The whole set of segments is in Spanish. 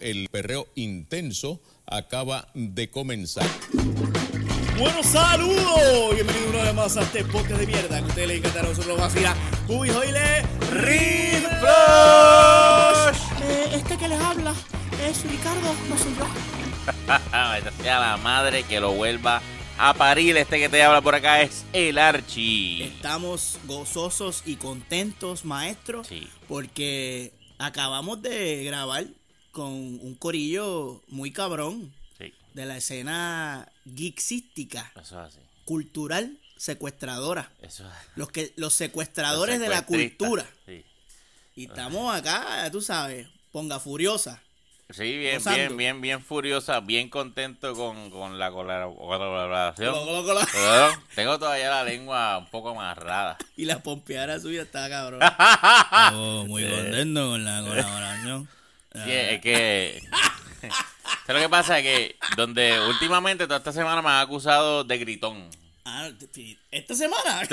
el perreo intenso acaba de comenzar. Buenos saludos. Bienvenido una vez más a este podcast de mierda que a ustedes les encantará. Nosotros vamos a ir a Uy, Joile Eh, este que les habla es Ricardo, no soy yo. Esta sea la madre que lo vuelva a parir. Este que te habla por acá es el Archie. Estamos gozosos y contentos, maestro, Sí. porque acabamos de grabar con un corillo muy cabrón Sí, de la escena geeksística, eso es así. cultural, secuestradora. Eso es. Los que los secuestradores Los de la cultura. Sí. Y estamos acá, tú sabes, ponga furiosa. Sí, bien, Gozando. bien, bien, bien furiosa, bien contento con, con la colab- colaboración. Colo, colo, colo. Pero Tengo todavía la lengua un poco amarrada. Y la pompeara suya está cabrón. Oh, muy contento con la colaboración. Sí, es que. ¿Sabes lo que pasa? Es que donde últimamente toda esta semana me han acusado de gritón. Ah, esta semana.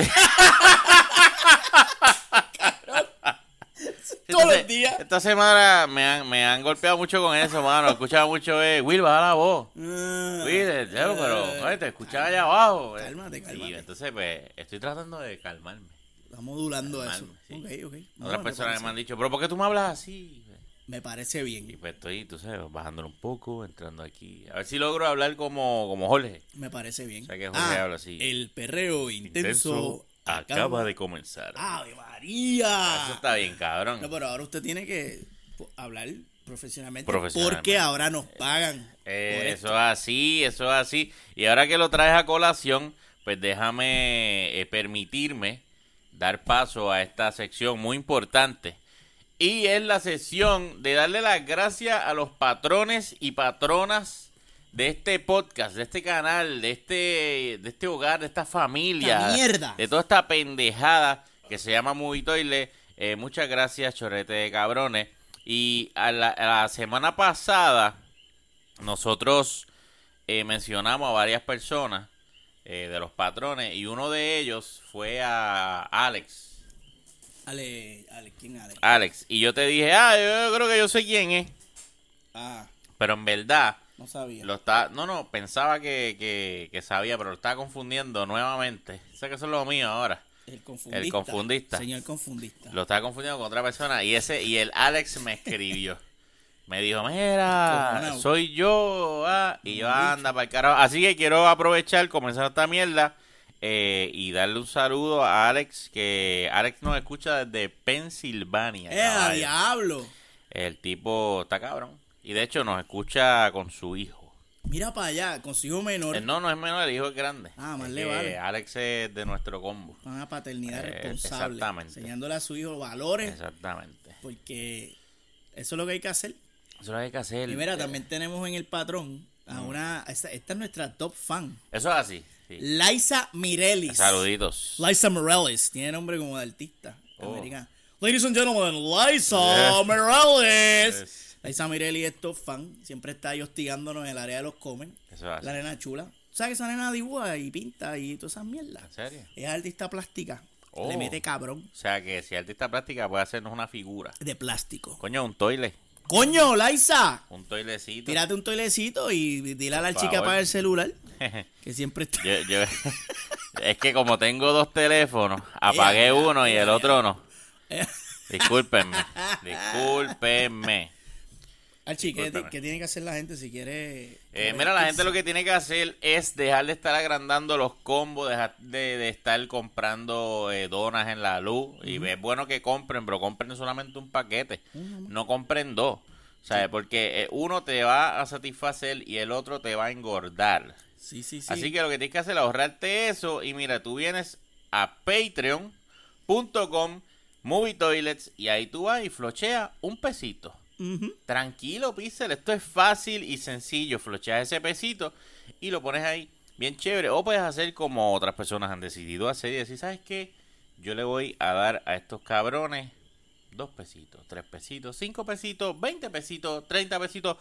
Todos Entonces, los días. Esta semana me han, me han golpeado mucho con eso, mano. Escuchaba mucho, eh, Will, baja la voz. Ah, Will, eh, pero, oye, te escuchaba allá abajo. eh. Cálmate, cálmate. Y entonces, pues, estoy tratando de calmarme. Está modulando eso. Sí. Ok, ok. No, Otras me personas me han dicho, pero ¿por qué tú me hablas así? Me parece Y bien. pues estoy, tú sabes, bajándolo un poco, entrando aquí. A ver si logro hablar como, como Jorge. Me parece bien. O sea que Jorge habla así. El perreo intenso, acaba de comenzar. ¡Ave María! Eso está bien, cabrón. No, pero ahora usted tiene que hablar profesionalmente, Profesionalmente. porque ahora nos pagan. Eh, eso es así, eso es así. Y ahora que lo traes a colación, pues déjame eh, permitirme dar paso a esta sección muy importante. Y es la sesión de darle las gracias a los patrones y patronas de este podcast, de este canal, de este, de este hogar, de esta familia. Mierda. De toda esta pendejada que se llama Movie Toilet. Eh, muchas gracias, chorrete de cabrones. Y a la, a la semana pasada nosotros eh, mencionamos a varias personas eh, de los patrones y uno de ellos fue a Alex. Ale, Ale, ¿quién Ale? Alex. Y yo te dije, ah, yo creo que yo sé quién es. Ah, Pero en verdad, no sabía. lo está... No, no, pensaba que, que, que sabía, pero lo estaba confundiendo nuevamente. Sé que eso es lo mío ahora. el confundista. el confundista. Señor confundista. Lo estaba confundiendo con otra persona y ese y el Alex me escribió. Me dijo, mira, soy yo. ah", y yo, anda para el carajo. Así que quiero aprovechar, comenzar esta mierda eh, y darle un saludo a Alex, que Alex nos escucha desde Pensilvania. ¡Eh, a diablo! El tipo está cabrón. Y de hecho nos escucha con su hijo. Mira para allá, con su hijo menor. Eh, no, no es menor, el hijo es grande. Ah, más le vale. Alex es de nuestro combo. Una paternidad Eh, responsable. exactamente. Enseñándole a su hijo valores, Exactamente. porque eso es lo que hay que hacer. Eso es lo que hay que hacer. Y mira, Eh, también tenemos en el patrón a una. Esta, esta es nuestra top fan. Eso es así. Sí. Liza Mirelis. Saluditos. Liza Mirelis. Tiene nombre como de artista Oh. americana. Ladies and gentlemen, Liza Yeah. Mirelis. Yes. Liza Mirelis es top fan. Siempre está ahí hostigándonos en el área de los comen. Eso es así. La nena chula. ¿Sabes que esa nena dibuja y pinta y todas esas mierdas? ¿En serio? Ella es artista plástica. Oh. Le mete cabrón O sea que si artista plástica puede hacernos una figura. de plástico. Coño, un toile. ¡Coño, Liza! Un toilecito. Tírate un toilecito y dile a la Por chica favor. para el celular. Que siempre está. yo, yo- es que como tengo dos teléfonos, apagué uno y el otro no. Eh, Discúlpenme. Discúlpenme. Archie, ¿qué, qué tiene que hacer la gente si quiere? Eh, mira, la gente lo que tiene que hacer es dejar de estar agrandando los combos, dejar de, de estar comprando eh, donas en la luz. Y es bueno que compren, pero compren solamente un paquete. No compren dos. Sea, porque eh, uno te va a satisfacer y el otro te va a engordar. Sí, sí, sí. Así que lo que tienes que hacer es ahorrarte eso. Y mira, tú vienes a patreon.com, movie toilets, y ahí tú vas y flocheas un pesito. Tranquilo, Pixel, esto es fácil y sencillo. Flocheas ese pesito y lo pones ahí bien chévere. O puedes hacer como otras personas han decidido hacer y decir, ¿sabes qué? Yo le voy a dar a estos cabrones dos pesitos, tres pesitos, cinco pesitos, veinte pesitos, treinta pesitos.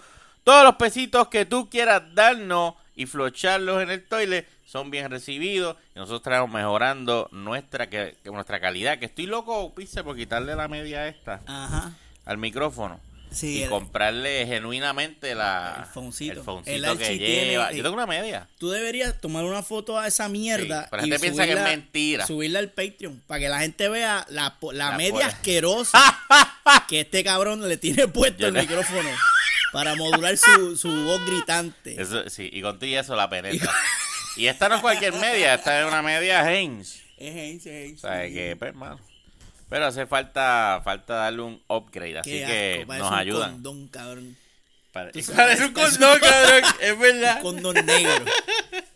Todos los pesitos que tú quieras darnos y flocharlos en el toilet son bien recibidos y nosotros estamos mejorando nuestra que, nuestra calidad. Que estoy loco, Pixel, por quitarle la media esta Ajá. al micrófono. Sí, y el- comprarle genuinamente la, El foncito. el foncito El que tiene- lleva. eh, Yo tengo una media. Tú deberías tomar una foto a esa mierda. Sí, pero la y gente piensa que es subirla- mentira. Subirla al Patreon para que la gente vea la, la La media polla. asquerosa que este cabrón le tiene puesto Yo el le- micrófono para modular su, su voz gritante. Eso, sí, y con todo y eso la penetra. y esta no es cualquier media, esta es una media Haynes. Es Heinz, es Heinz, O sea, sí. que, pues, hermano. Pero hace falta falta darle un upgrade, así Qué que asco, nos un ayudan. condón, cabrón. Tú sabes, Parece un condón, cabrón, es verdad. Un condón negro.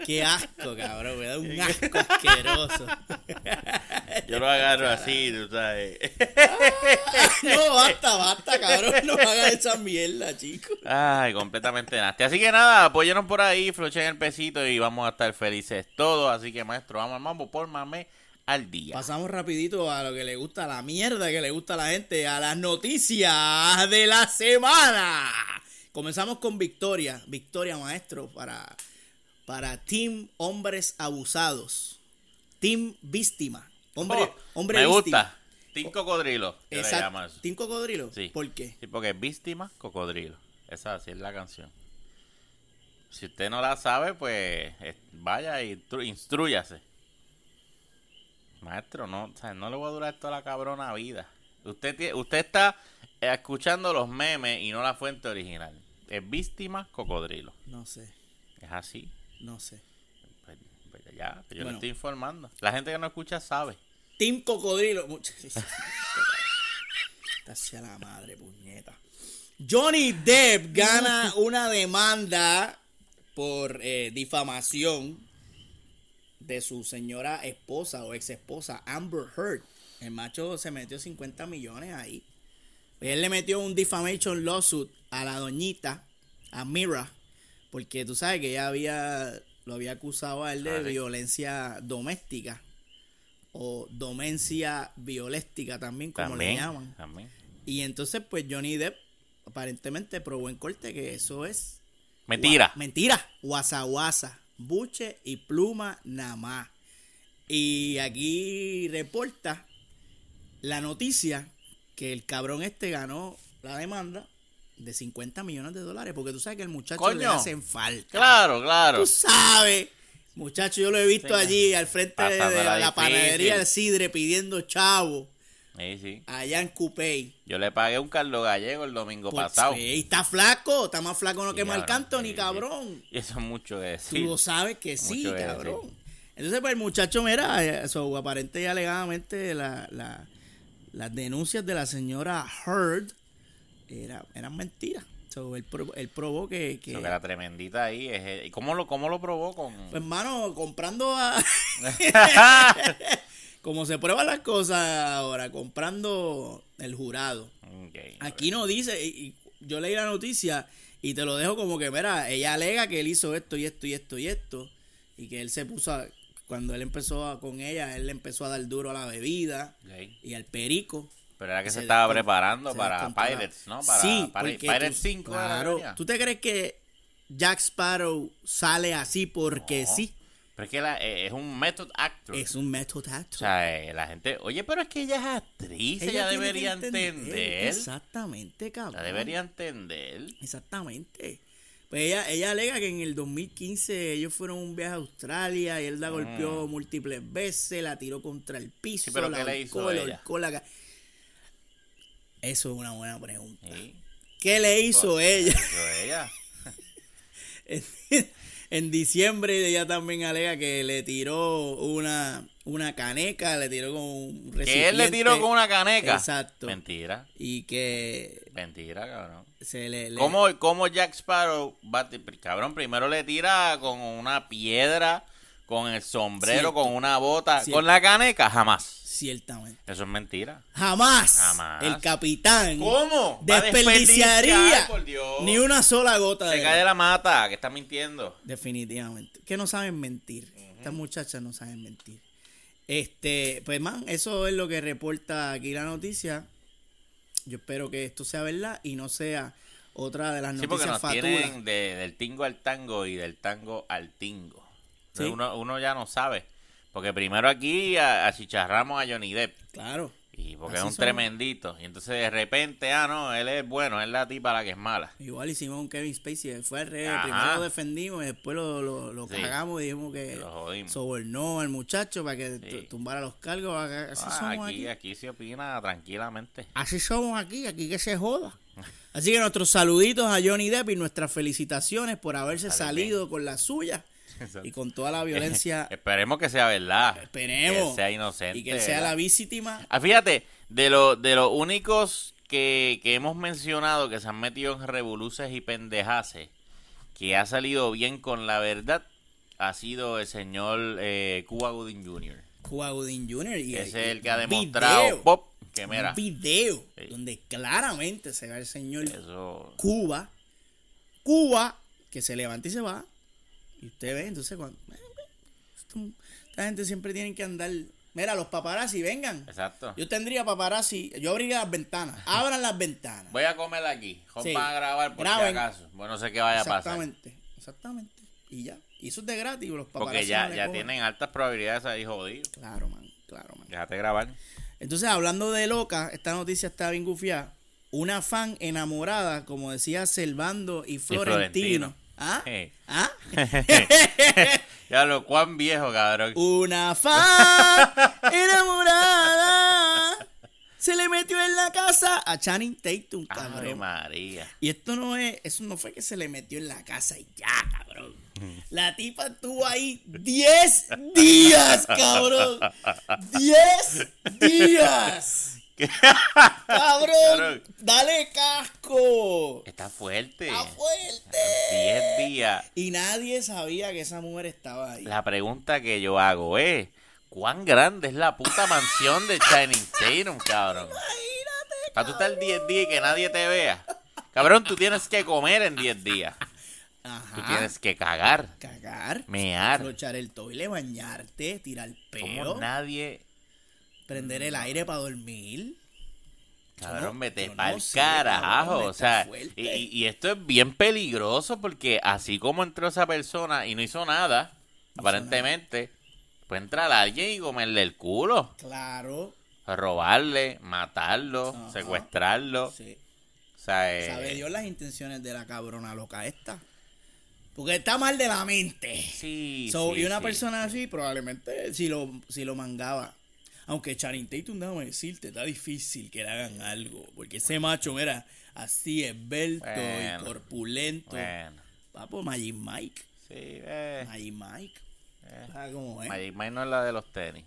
Qué asco, cabrón. Me da un asco asqueroso. Yo lo agarro así, tú sabes. No, basta, basta, cabrón. No hagas esa mierda, chicos. Ay, completamente nasty. Así que nada, apóyenos por ahí, flochen el pesito y vamos a estar felices todos. Así que, maestro, vamos al mambo, por mame al día. Pasamos rapidito a lo que le gusta, a la mierda que le gusta a la gente, a las noticias de la semana. Comenzamos con victoria, victoria maestro para, para Team Hombres Abusados, Team Víctima, hombre, Oh, hombre me víctima. gusta. Team Cocodrilo, Exacto. ¿Team Cocodrilo? Sí. ¿Por qué? Sí, porque es víctima, cocodrilo. Esa así es la canción. Si usted no la sabe, pues vaya y instru- instrúyase. Maestro, no, o sea, no le voy a durar toda la cabrona vida. Usted, usted está escuchando los memes y no la fuente original. Es víctima, cocodrilo. No sé, Es así. no sé. Pues, pues ya, yo Bueno. le estoy informando. La gente que no escucha sabe. Team Cocodrilo. Hacia la madre, puñeta. Johnny Depp gana una demanda por eh, difamación de su señora esposa o ex esposa Amber Heard. El macho se metió 50 millones ahí. Él le metió un defamation lawsuit a la doñita, a Mira, porque tú sabes que ella había lo había acusado a él de Ah, violencia doméstica o domencia violéstica también, como También. le llaman. también. Y entonces, pues Johnny Depp aparentemente probó en corte que eso es Mentira. Gua- mentira. Guasa guasa. Buche y pluma nada más. Y aquí reporta la noticia que el cabrón este ganó la demanda de 50 millones de dólares. Porque tú sabes que el muchacho le hacen falta. Claro, claro. Tú sabes. Muchacho, yo lo he visto Sí, allí al frente de la, panadería del Sidre pidiendo chavo Sí, sí. allá en Cupey. Yo le pagué un Carlos Gallego el domingo Pues, pasado. sí, está flaco, está más flaco no Sí, que Marc Anthony, cabrón. Y eso es mucho que Tú decir. lo sabes que sí, Mucho cabrón. Entonces, pues el muchacho, mira, eh, so, aparente y alegadamente la, la- las denuncias de la señora Heard era, eran mentiras. So, él, pro- él probó que, que Lo que la tremendita ahí es... ¿Y cómo lo, cómo lo probó con...? pues, hermano, comprando a... como se prueban las cosas ahora, comprando el jurado. Aquí no dice, y- y yo leí la noticia y te lo dejo como que, mira, ella alega que él hizo esto y esto y esto y esto, y que él se puso, a- cuando él empezó a- con ella, él le empezó a dar duro a la bebida y al perico. Pero era que se, Se estaba preparando se para. Pirates, ¿no? Para, sí, para Pirates tú- 5. era Claro. ¿tú te crees que Jack Sparrow sale así porque No. sí? Pero es que la- eh, es un method actor. Es un method actor. O sea, eh, la gente... Oye, pero es que ella es actriz. Ella, debería entender. Exactamente, cabrón. Ella debería entender. Exactamente. Pues ella, ella alega que en el 2015 ellos fueron un viaje a Australia y él la golpeó múltiples veces, la tiró contra el piso, Mm. Sí, pero la ¿qué le hizo la la Eso es una buena pregunta. ¿Qué le hizo ella? Eso ella. en, en diciembre ella también alega que le tiró una, una caneca, le tiró con un Que él le tiró recipiente con una caneca. Exacto. Mentira. Y que Mentira, cabrón. se le... le- ¿Cómo, cómo Jack Sparrow va Cabrón, primero le tira con una piedra, con el sombrero, Cierto. con una bota, Cierto. con la caneca, jamás. Ciertamente. Eso es mentira. Jamás, Jamás. el capitán ¿Cómo? Desperdiciaría desperdiciar, por Dios. ni una sola gota Se de cae de la mata, que está mintiendo. definitivamente que no saben mentir estas muchachas no saben mentir este pues man eso es lo que reporta aquí la noticia yo espero que esto sea verdad y no sea otra de las Sí, noticias nos fatulas de- del tingo al tango y del tango al tingo. Sí. Uno, uno ya no sabe. Porque primero aquí a- achicharramos a Johnny Depp. claro Y porque Así es un son. tremendito. Y entonces de repente, ah, no, él es bueno, es la tipa la que es mala. Igual hicimos un Kevin Spacey, fue al revés. Ajá. Primero lo defendimos y después lo, lo, lo Sí. cagamos y dijimos que sobornó al muchacho para que Sí. tu- tumbara los cargos. Así Ah, somos aquí, aquí. aquí se opina tranquilamente. Así somos aquí, aquí que se joda. Así que nuestros saluditos a Johnny Depp y nuestras felicitaciones por haberse salido con la suya y con toda la violencia. Esperemos que sea verdad. Esperemos. Que sea inocente. y que sea la víctima. Ah, fíjate, de, lo, de los únicos que, que hemos mencionado que se han metido en revoluces y pendejaces, que ha salido bien con la verdad, ha sido el señor eh, Cuba Gooding Jr. Cuba Gooding Jr. Y, Ese y es el que ha un demostrado, video, Pop, que un mira, video Sí. donde claramente se ve el señor eso... Cuba, Cuba, que se levanta y se va. Y usted ve, entonces, cuando, esto- esta gente siempre tiene que andar. Mira, los paparazzi, vengan. Exacto. Yo tendría paparazzi, yo abriría las ventanas. Abran las ventanas. Voy a comer aquí. Sí. A grabar por Graben. si acaso. Bueno, no sé qué vaya a pasar. Exactamente, exactamente. Y ya. Y eso es de gratis, los paparazzi. Porque ya, no ya tienen altas probabilidades ahí jodido. Claro, man, claro, man. Déjate grabar. Entonces, hablando de loca, esta noticia está bien gufiada. Una fan enamorada, como decía Servando y Florentino. Florentino. ¿Ah? ¿Ah? Ya lo cuán viejo, cabrón. Una fan enamorada se le metió en la casa a Channing Tatum, Ay, cabrón. María. Y esto no es, eso no fue que se le metió en la casa y ya, cabrón. La tipa estuvo ahí 10 días, cabrón. 10 días. Cabrón, dale casco. Está fuerte. Está fuerte. 10 días. Y nadie sabía que esa mujer estaba ahí. La pregunta que yo hago es, ¿cuán grande es la puta mansión de Channing Tatum, cabrón? Imagínate. Para tú estar 10 días y que nadie te vea. Cabrón, tú tienes que comer en 10 días. Tú Ajá. tienes que cagar, Cagar. mear. Flochar el toile, bañarte, tirar peo, Como nadie, prender el aire para dormir. cabrón, no- yo no pa'l sé, carajo. cabrón, O sea, y, y esto es bien peligroso porque así como entró esa persona y no hizo nada, aparentemente, puede entrar alguien y comerle el culo. Claro. robarle, matarlo, Ajá. secuestrarlo. Sí. O sea, eh, Sabe Dios las intenciones de la cabrona loca esta. Porque está mal de la mente. Sí, So, sí, y una sí. persona así probablemente si lo, si lo mangaba. Aunque Channing Tatum, déjame decirte, está difícil que le hagan algo. Porque ese macho, mira, así esbelto Bueno. y corpulento. Bueno, Papo, Magic Mike. sí, eh. Magic Mike. eh. ¿Sabes cómo es? Magic Mike no es la de los tenis.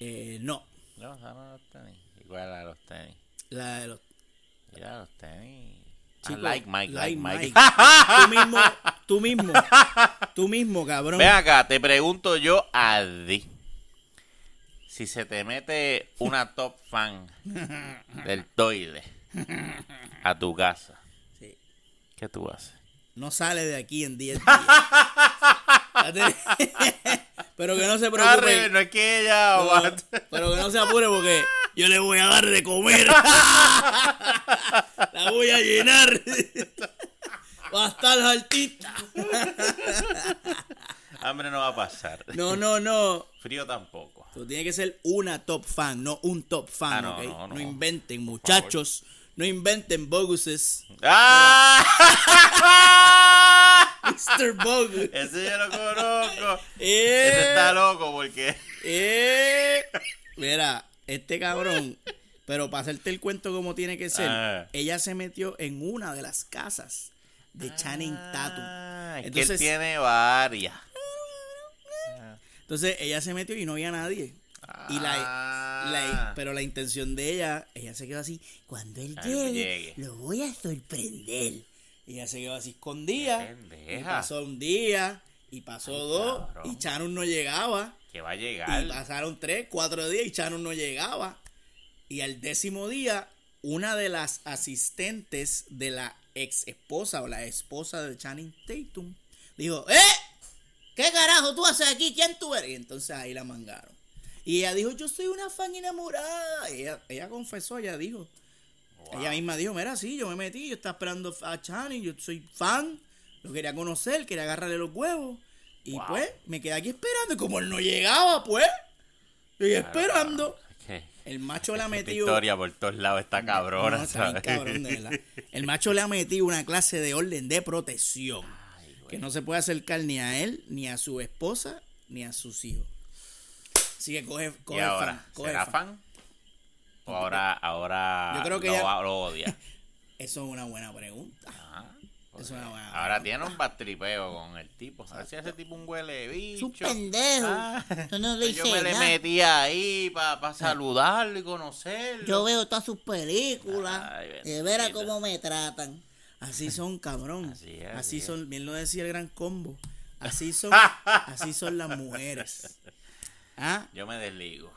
Eh, no, No, esa no es los tenis. Igual la de los tenis. la de los Y la de los tenis. Ah, chicos. like Mike, like, Mike. tú mismo, tú mismo, tú mismo, cabrón. Ven acá, te pregunto yo a ti. Si se te mete una top fan del toile a tu casa, Sí. ¿qué tú haces? No sale de aquí en 10 días. Pero que no se Arre, preocupe. no es que ella aguante. pero que no se apure porque yo le voy a dar de comer. La voy a llenar. Va a estar altita. Hambre no va a pasar. No, no, no. Frío tampoco. Tú tienes que ser una top fan, no un top fan, Ah, no, ¿ok? no, no. inventen, muchachos. No inventen boguses. ¡Ah! Mr. Bogus. Ese yo lo conozco. Eh, Ese está loco porque. eh. Mira, este cabrón. Pero para hacerte el cuento como tiene que ser, Ah. ella se metió en una de las casas de Channing Tatum. Ah, es que Entonces- él tiene varias. Entonces ella se metió y no había nadie. Y la, Ah. la- pero la intención de ella, ella se quedó así, cuando él llegue, llegue. lo voy a sorprender. Y ella se quedó así escondida. Y pasó un día, y pasó dos, cabrón. y Channing no llegaba. Que va a Y llegar. pasaron tres, cuatro días y Channing no llegaba. Y al décimo día, una de las asistentes de la ex esposa o la esposa de Channing Tatum dijo, ¡Eh! ¿Qué carajo tú haces aquí? ¿Quién tú eres? Y entonces ahí la mangaron. Y ella dijo, yo soy una fan enamorada. Y ella, ella confesó, ella dijo. Wow. Ella misma dijo, mira, sí, yo me metí, yo estaba esperando a Channing, yo soy fan, lo quería conocer, quería agarrarle los huevos. Y Wow. pues, me quedé aquí esperando. Y como él no llegaba, pues, estoy esperando. El macho le ha metido. historia por todos lados está cabrona, No, ¿sabes? cabrón, de verdad. El macho le ha metido una clase de orden de protección. Que no se puede acercar ni a él, ni a su esposa, ni a sus hijos. Así que coge, ¿Y coge ahora? fan, coge ¿Será fan. fan? ¿O ahora, ahora Yo creo que lo, lo odia? Eso es una buena pregunta. Ajá. Es una buena Ahora pregunta. tiene un batripeo con el tipo. A ver si ese tipo un huele bicho. Es un pendejo. Ah, Yo no le yo me le nada. metí ahí para saludarlo y conocerlo. Yo veo todas sus películas. Ay, de veras cómo me tratan. Así son, cabrón. Así es, Así, es. son, bien lo decía el gran combo. Así son, así son las mujeres. ¿Ah? Yo me desligo.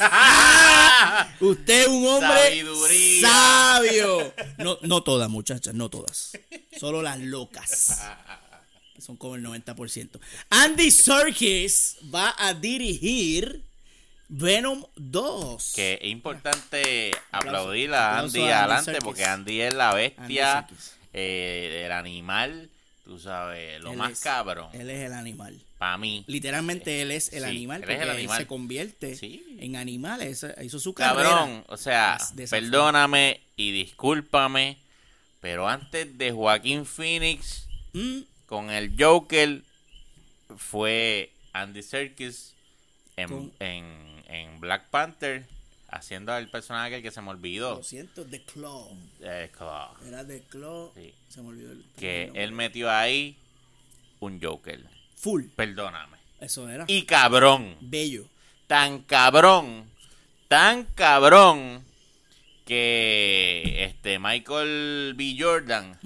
Usted es un hombre Sabiduría. sabio. No, no todas, muchachas, no todas. Solo las locas. Son como el 90%. Andy Serkis va a dirigir Venom 2. Que es importante aplaudir a Andy adelante porque Andy es la bestia. Eh, el animal, tú sabes, lo Él más es- cabrón. Él es el animal. Para mí. Literalmente él es el Sí, animal él es el él animal. se convierte Sí. en animal. Hizo su carrera. Cabrón, o sea, perdóname y discúlpame, pero antes de Joaquín Phoenix Mm, con el Joker fue Andy Serkis en, en, en Black Panther haciendo el personaje que se me olvidó. lo siento, The Claw. Eh, claro, Era The Claw. Sí. Se me olvidó el que nombre. él metió ahí un Joker. Full. Perdóname. Eso era. Y cabrón. Bello. tan cabrón, tan cabrón que este Michael B. Jordan,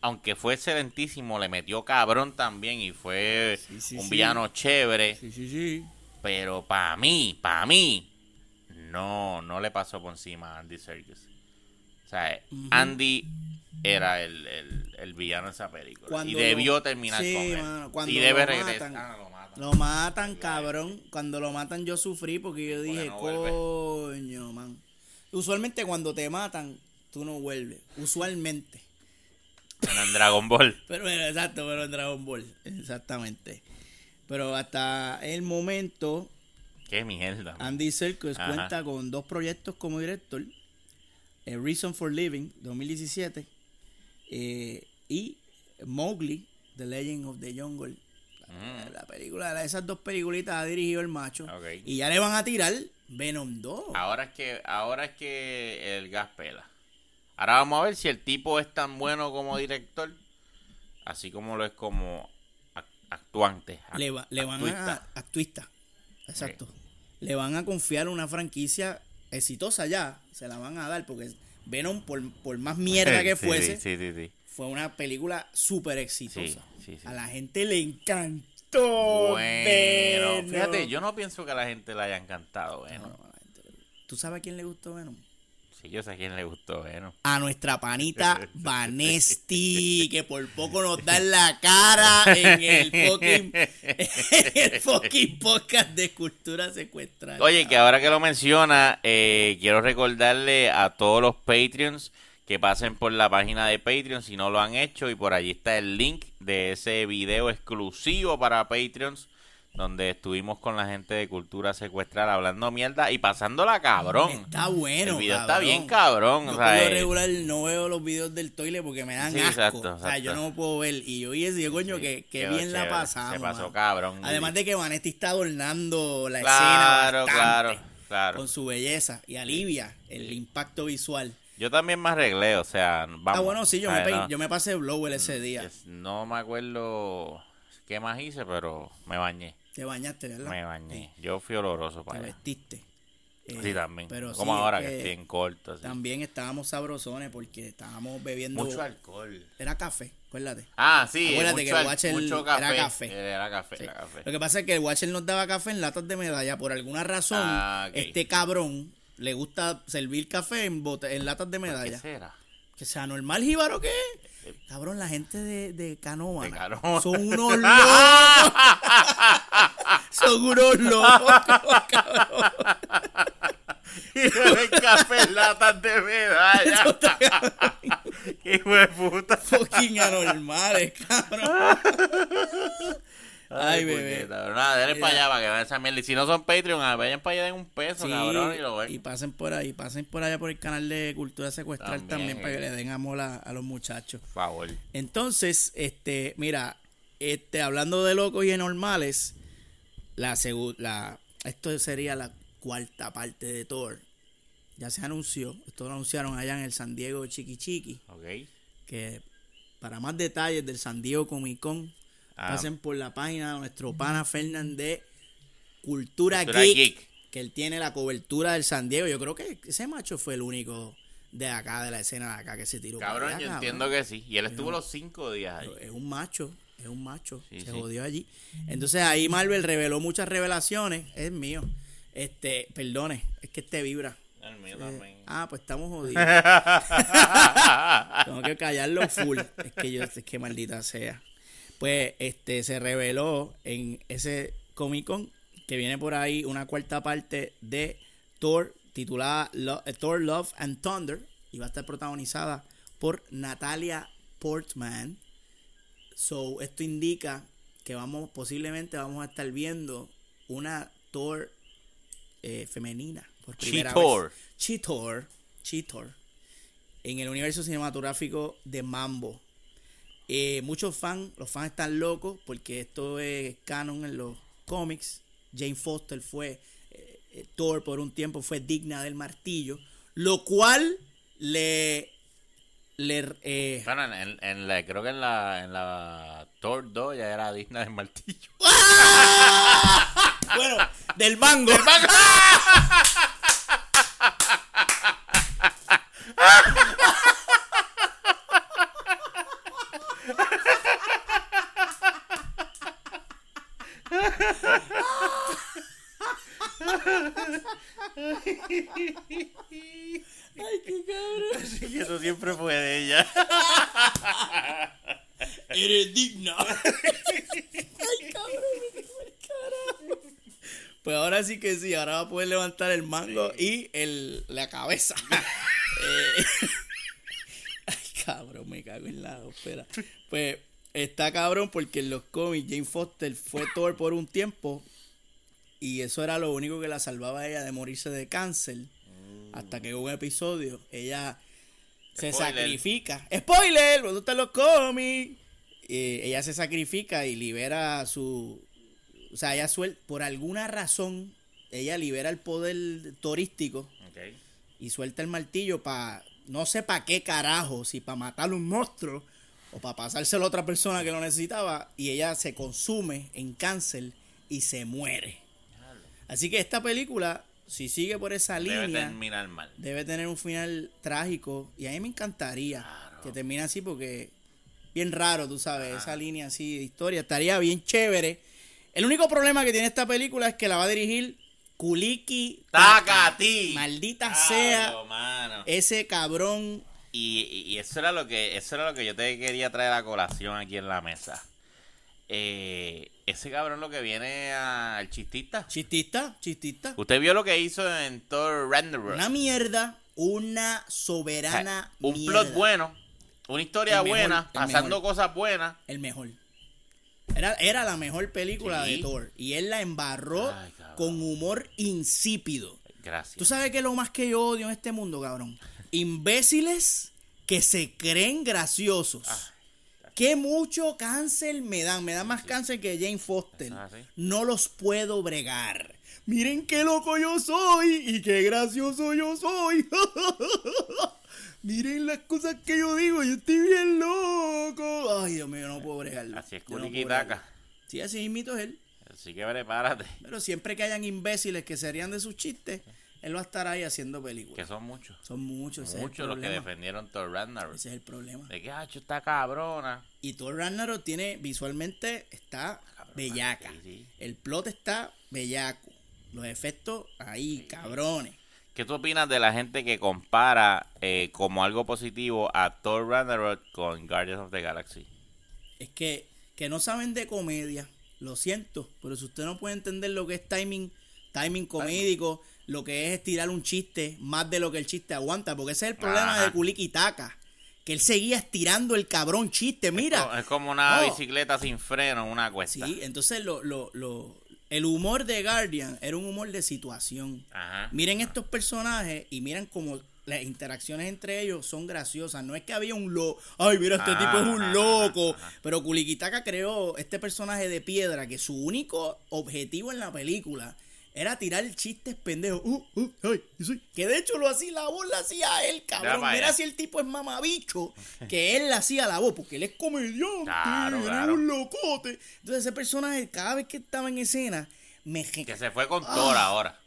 aunque fue excelentísimo, le metió cabrón también y fue Sí, sí, un villano chévere, Sí, sí, sí. pero para mí, para mí, no, no le pasó por encima a Andy Serkis. O sea, Andy era el, el, el villano de esa película Cuando y lo- debió terminar sí, con él. mano, cuando y debe lo regresar. matan. Ah, lo matan. Lo matan, cabrón. Cuando lo matan yo sufrí porque yo Porque dije, no coño, man. Usualmente cuando te matan, tú no vuelves. Usualmente. Bueno, en Dragon Ball. Pero bueno, exacto, pero en Dragon Ball. Exactamente. Pero hasta el momento, Qué mierda. Andy Serkis Ajá. cuenta con dos proyectos como director. A Reason for Living, 2017. eh, y Mowgli, The Legend of the Jungle. Mm. La película, esas dos peliculitas ha dirigido el macho. Y ya le van a tirar Venom 2. Ahora es que ahora es que el gas pela. Ahora vamos a ver si el tipo es tan bueno como director, así como lo es como ac- actuante. ac- le, va- le van a. Actuista. Exacto. Le van a confiar una franquicia exitosa ya. Se la van a dar porque Venom, por, por más mierda que Sí, fuese, Sí, sí, sí. fue una película súper exitosa. A la gente le encantó. Bueno, Venom. fíjate, yo no pienso que a la gente le haya encantado, bueno. No, no, gente ¿Tú sabes a quién le gustó Venom? Sí, yo sé a quién le gustó, bueno. a nuestra panita Vanesti, que por poco nos da en la cara en el fucking, en el fucking podcast de cultura secuestrada. Oye, que ahora que lo menciona, eh, quiero recordarle a todos los Patreons que pasen por la página de Patreon si no lo han hecho y por allí está el link de ese video exclusivo para Patreons donde estuvimos con la gente de Cultura Secuestral hablando mierda y pasándola cabrón. Está bueno. El video está bien cabrón, Yo o por sea, lo eh, regular no veo los videos del toile porque me dan Sí, asco. exacto, O sea, yo no puedo ver. Y yo vi ese coño Sí, que, que bien la pasamos. se pasó mano. cabrón. Además de que Vanesti está adornando la Claro, escena claro, claro. con su belleza y alivia el impacto visual. Yo también me arreglé, o sea, vamos. ah, bueno, sí, yo me, No- yo me pasé blower ese día. es- no me acuerdo qué más hice, pero me bañé. Te bañaste, ¿verdad? Me bañé. Yo fui oloroso Te para allá. vestiste. Eh, Sí, también. Pero Como sí, ahora es que que estoy en corto. así. También estábamos sabrosones porque estábamos bebiendo. Mucho alcohol. Era café, acuérdate. Ah, sí. Acuérdate mucho, que el Watcher mucho era café. Era café, Sí. era café. Lo que pasa es que el Watcher nos daba café en latas de medalla. Por alguna razón, Ah, este cabrón le gusta servir café en, bote- en latas de ¿Qué medalla. será? Que sea normal, jíbaro, ¿qué? Cabrón, la gente de, de Canoa son unos locos. son unos locos, cabrón. Y beben café latas de medalla. Qué hijo de puta. Fucking anormales, cabrón. Ay, bebé. Nada, denle para allá para que vean esa mierda. Y si no son Patreon, ah, vayan para allá den un peso, Sí, cabrón, y lo ven. y pasen por ahí, pasen por allá por el canal de Cultura Secuestral También, también, para que eh. le den amor a, a los muchachos. Por favor. Entonces, este, mira, este, hablando de locos y normales, la, la esto sería la cuarta parte de Thor. Ya se anunció, esto lo anunciaron allá en el San Diego Chiqui Chiqui, Ok. que para más detalles del San Diego Comic Con. Pasen por la página de nuestro pana Fernández Cultura, Cultura Geek, Geek. que él tiene la cobertura del San Diego. Yo creo que ese macho fue el único de acá, de la escena de acá, que se tiró. Cabrón, allá, yo cabrón. entiendo que sí. Y él estuvo los cinco días ahí. Es un macho, es un macho. Sí, se sí. jodió allí. Entonces ahí Marvel reveló muchas revelaciones. Es mío. Este, perdone, es que este vibra. El mío Eh, también. ah, pues estamos jodidos. Tengo que callarlo full. Es que yo, es que maldita sea. Pues este se reveló en ese Comic Con que viene por ahí una cuarta parte de Thor titulada Lo- eh, Thor Love and Thunder y va a estar protagonizada por Natalia Portman. So, esto indica que vamos posiblemente vamos a estar viendo una Thor eh, femenina por primera She-Thor. vez. She-Thor. She-Thor. En el universo cinematográfico de Mambo. Eh, muchos fans, los fans están locos porque esto es canon en los cómics. Jane Foster fue eh, eh, Thor por un tiempo, fue digna del martillo, lo cual le le eh, Bueno, en, en- la, creo que en la, en la Thor 2 ya era digna del martillo. bueno del mango. Ay, qué cabrón. Así que eso siempre fue de ella. Eres digna. Ay, cabrón, me quedé el carajo. Pues ahora sí que sí, ahora va a poder levantar el mango y el, la cabeza. Eh, Ay, cabrón, me cago en la espera. Pues está cabrón porque en los cómics Jane Foster fue Thor por un tiempo y eso era lo único que la salvaba a ella de morirse de cáncer. Hasta que hubo un episodio, ella se Spoiler. sacrifica. ¡Spoiler! ¿Dónde están los cómics? Eh, ella se sacrifica y libera su. O sea, ella suel por alguna razón, ella libera el poder torístico Ok. y suelta el martillo para. No sé para qué carajo, si para matar un monstruo o para pasárselo a otra persona que lo necesitaba. Y ella se consume en cáncer y se muere. Así que esta película, si sigue por esa Debe línea terminar mal. debe tener un final trágico y a mí me encantaría que termine así porque bien raro, tú sabes, esa línea así de historia estaría bien chévere. El único problema que tiene esta película es que la va a dirigir Kuliki ¡Takati! Maldita Claro, sea mano. ese cabrón. Y, y- eso era lo que eso era lo que yo te quería traer a colación aquí en la mesa. Eh, ese cabrón lo que viene al chistista. Chistista, chistista. Usted vio lo que hizo en Thor Ragnarok. Una mierda, una soberana un mierda. plot bueno, una historia mejor, buena, pasando mejor. cosas buenas. El mejor. Era, era la mejor película Sí. de Thor. Y él la embarró Ay. Con humor insípido. Gracias. ¿Tú sabes qué es lo más que yo odio en este mundo, cabrón? Imbéciles que se creen graciosos. Ah, Qué mucho cáncer me dan. Me da más cáncer que Jane Foster. Así. No los puedo bregar. Miren qué loco yo soy y qué gracioso yo soy. Miren las cosas que yo digo. Yo estoy bien loco. Ay, Dios mío, no puedo bregarlo. Así es Yo no puedo Kulikitaka. bregarlo. Sí, así mismo es él. Así que prepárate, Pero siempre que hayan imbéciles que se rían de sus chistes, él va a estar ahí haciendo películas. que son muchos. Son muchos, Muchos los que defendieron Thor Ragnarok. Ese es el problema. De que, ah, está cabrona. Y Thor Ragnarok tiene, visualmente, está bellaca. sí, sí. El plot está bellaco. Los efectos ahí, cabrones. ¿Qué tú opinas de la gente que compara eh, como algo positivo a Thor Ragnarok con Guardians of the Galaxy? Es que, que no saben de comedia. Lo siento. Pero si usted no puede entender lo que es timing, timing comédico, lo que es estirar un chiste más de lo que el chiste aguanta. Porque ese es el problema Ajá. de Kuliki Taka. que él seguía estirando el cabrón chiste, mira. Es como una No. bicicleta sin freno en una cuesta. Sí, entonces lo, lo, lo, el humor de Guardian era un humor de situación. Ajá. Miren estos personajes y miren cómo las interacciones entre ellos son graciosas. No es que había un loco, ay, mira, este tipo es un ajá, loco. ajá, ajá. Pero Kulikitaka creó este personaje de piedra que su único objetivo en la película era tirar chistes pendejos. Uh, uh, ay, y sí. Que de hecho lo hacía, la voz la hacía él, cabrón. Mira si el tipo es mamabicho, que él le hacía la voz, porque él es comediante, Claro, claro. un locote. Entonces ese personaje, cada vez que estaba en escena, me... Que se fue con Ah. Thor ahora.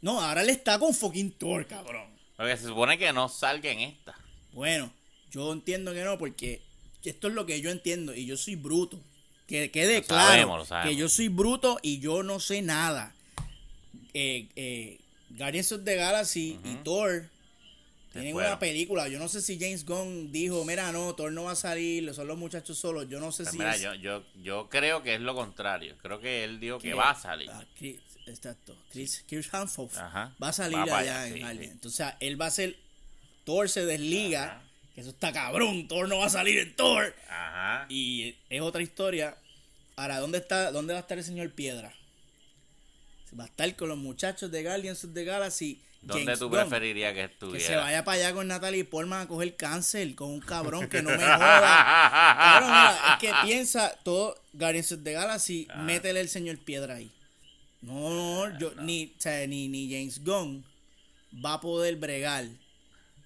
No, ahora él está con fucking Thor, cabrón. Porque se supone que no salga en esta. Bueno, yo entiendo que no, porque esto es lo que yo entiendo y yo soy bruto. Que quede Lo claro sabemos, lo sabemos. que yo soy bruto y yo no sé nada. Eh, eh, Guardians of the Galaxy y Thor tienen una película. Yo no sé si James Gunn dijo, mira, no, Thor no va a salir, son los muchachos solos. Yo no sé Pues si mira, es- yo, yo, yo creo que es lo contrario. Creo que él dijo que que- va a salir. ah, exacto. Chris, Chris Ajá. va a salir Va allá en sí, Guardian. sí. Entonces, él va a ser. Thor se desliga. Ajá. Que eso está cabrón. Thor no va a salir en Thor. Ajá. Y es otra historia. Ahora, ¿dónde está, dónde va a estar el señor Piedra? Va a estar con los muchachos de Guardians of the Galaxy. ¿Dónde James tú Gunn. preferirías que Que estuviera? se vaya para allá con Natalie Portman a coger cáncer con un cabrón que no me joda. Mira, es que piensa todo Guardians of the Galaxy, Ah. métele el señor Piedra ahí. No, no, yo, Ni, o sea, ni, ni James Gunn va a poder bregar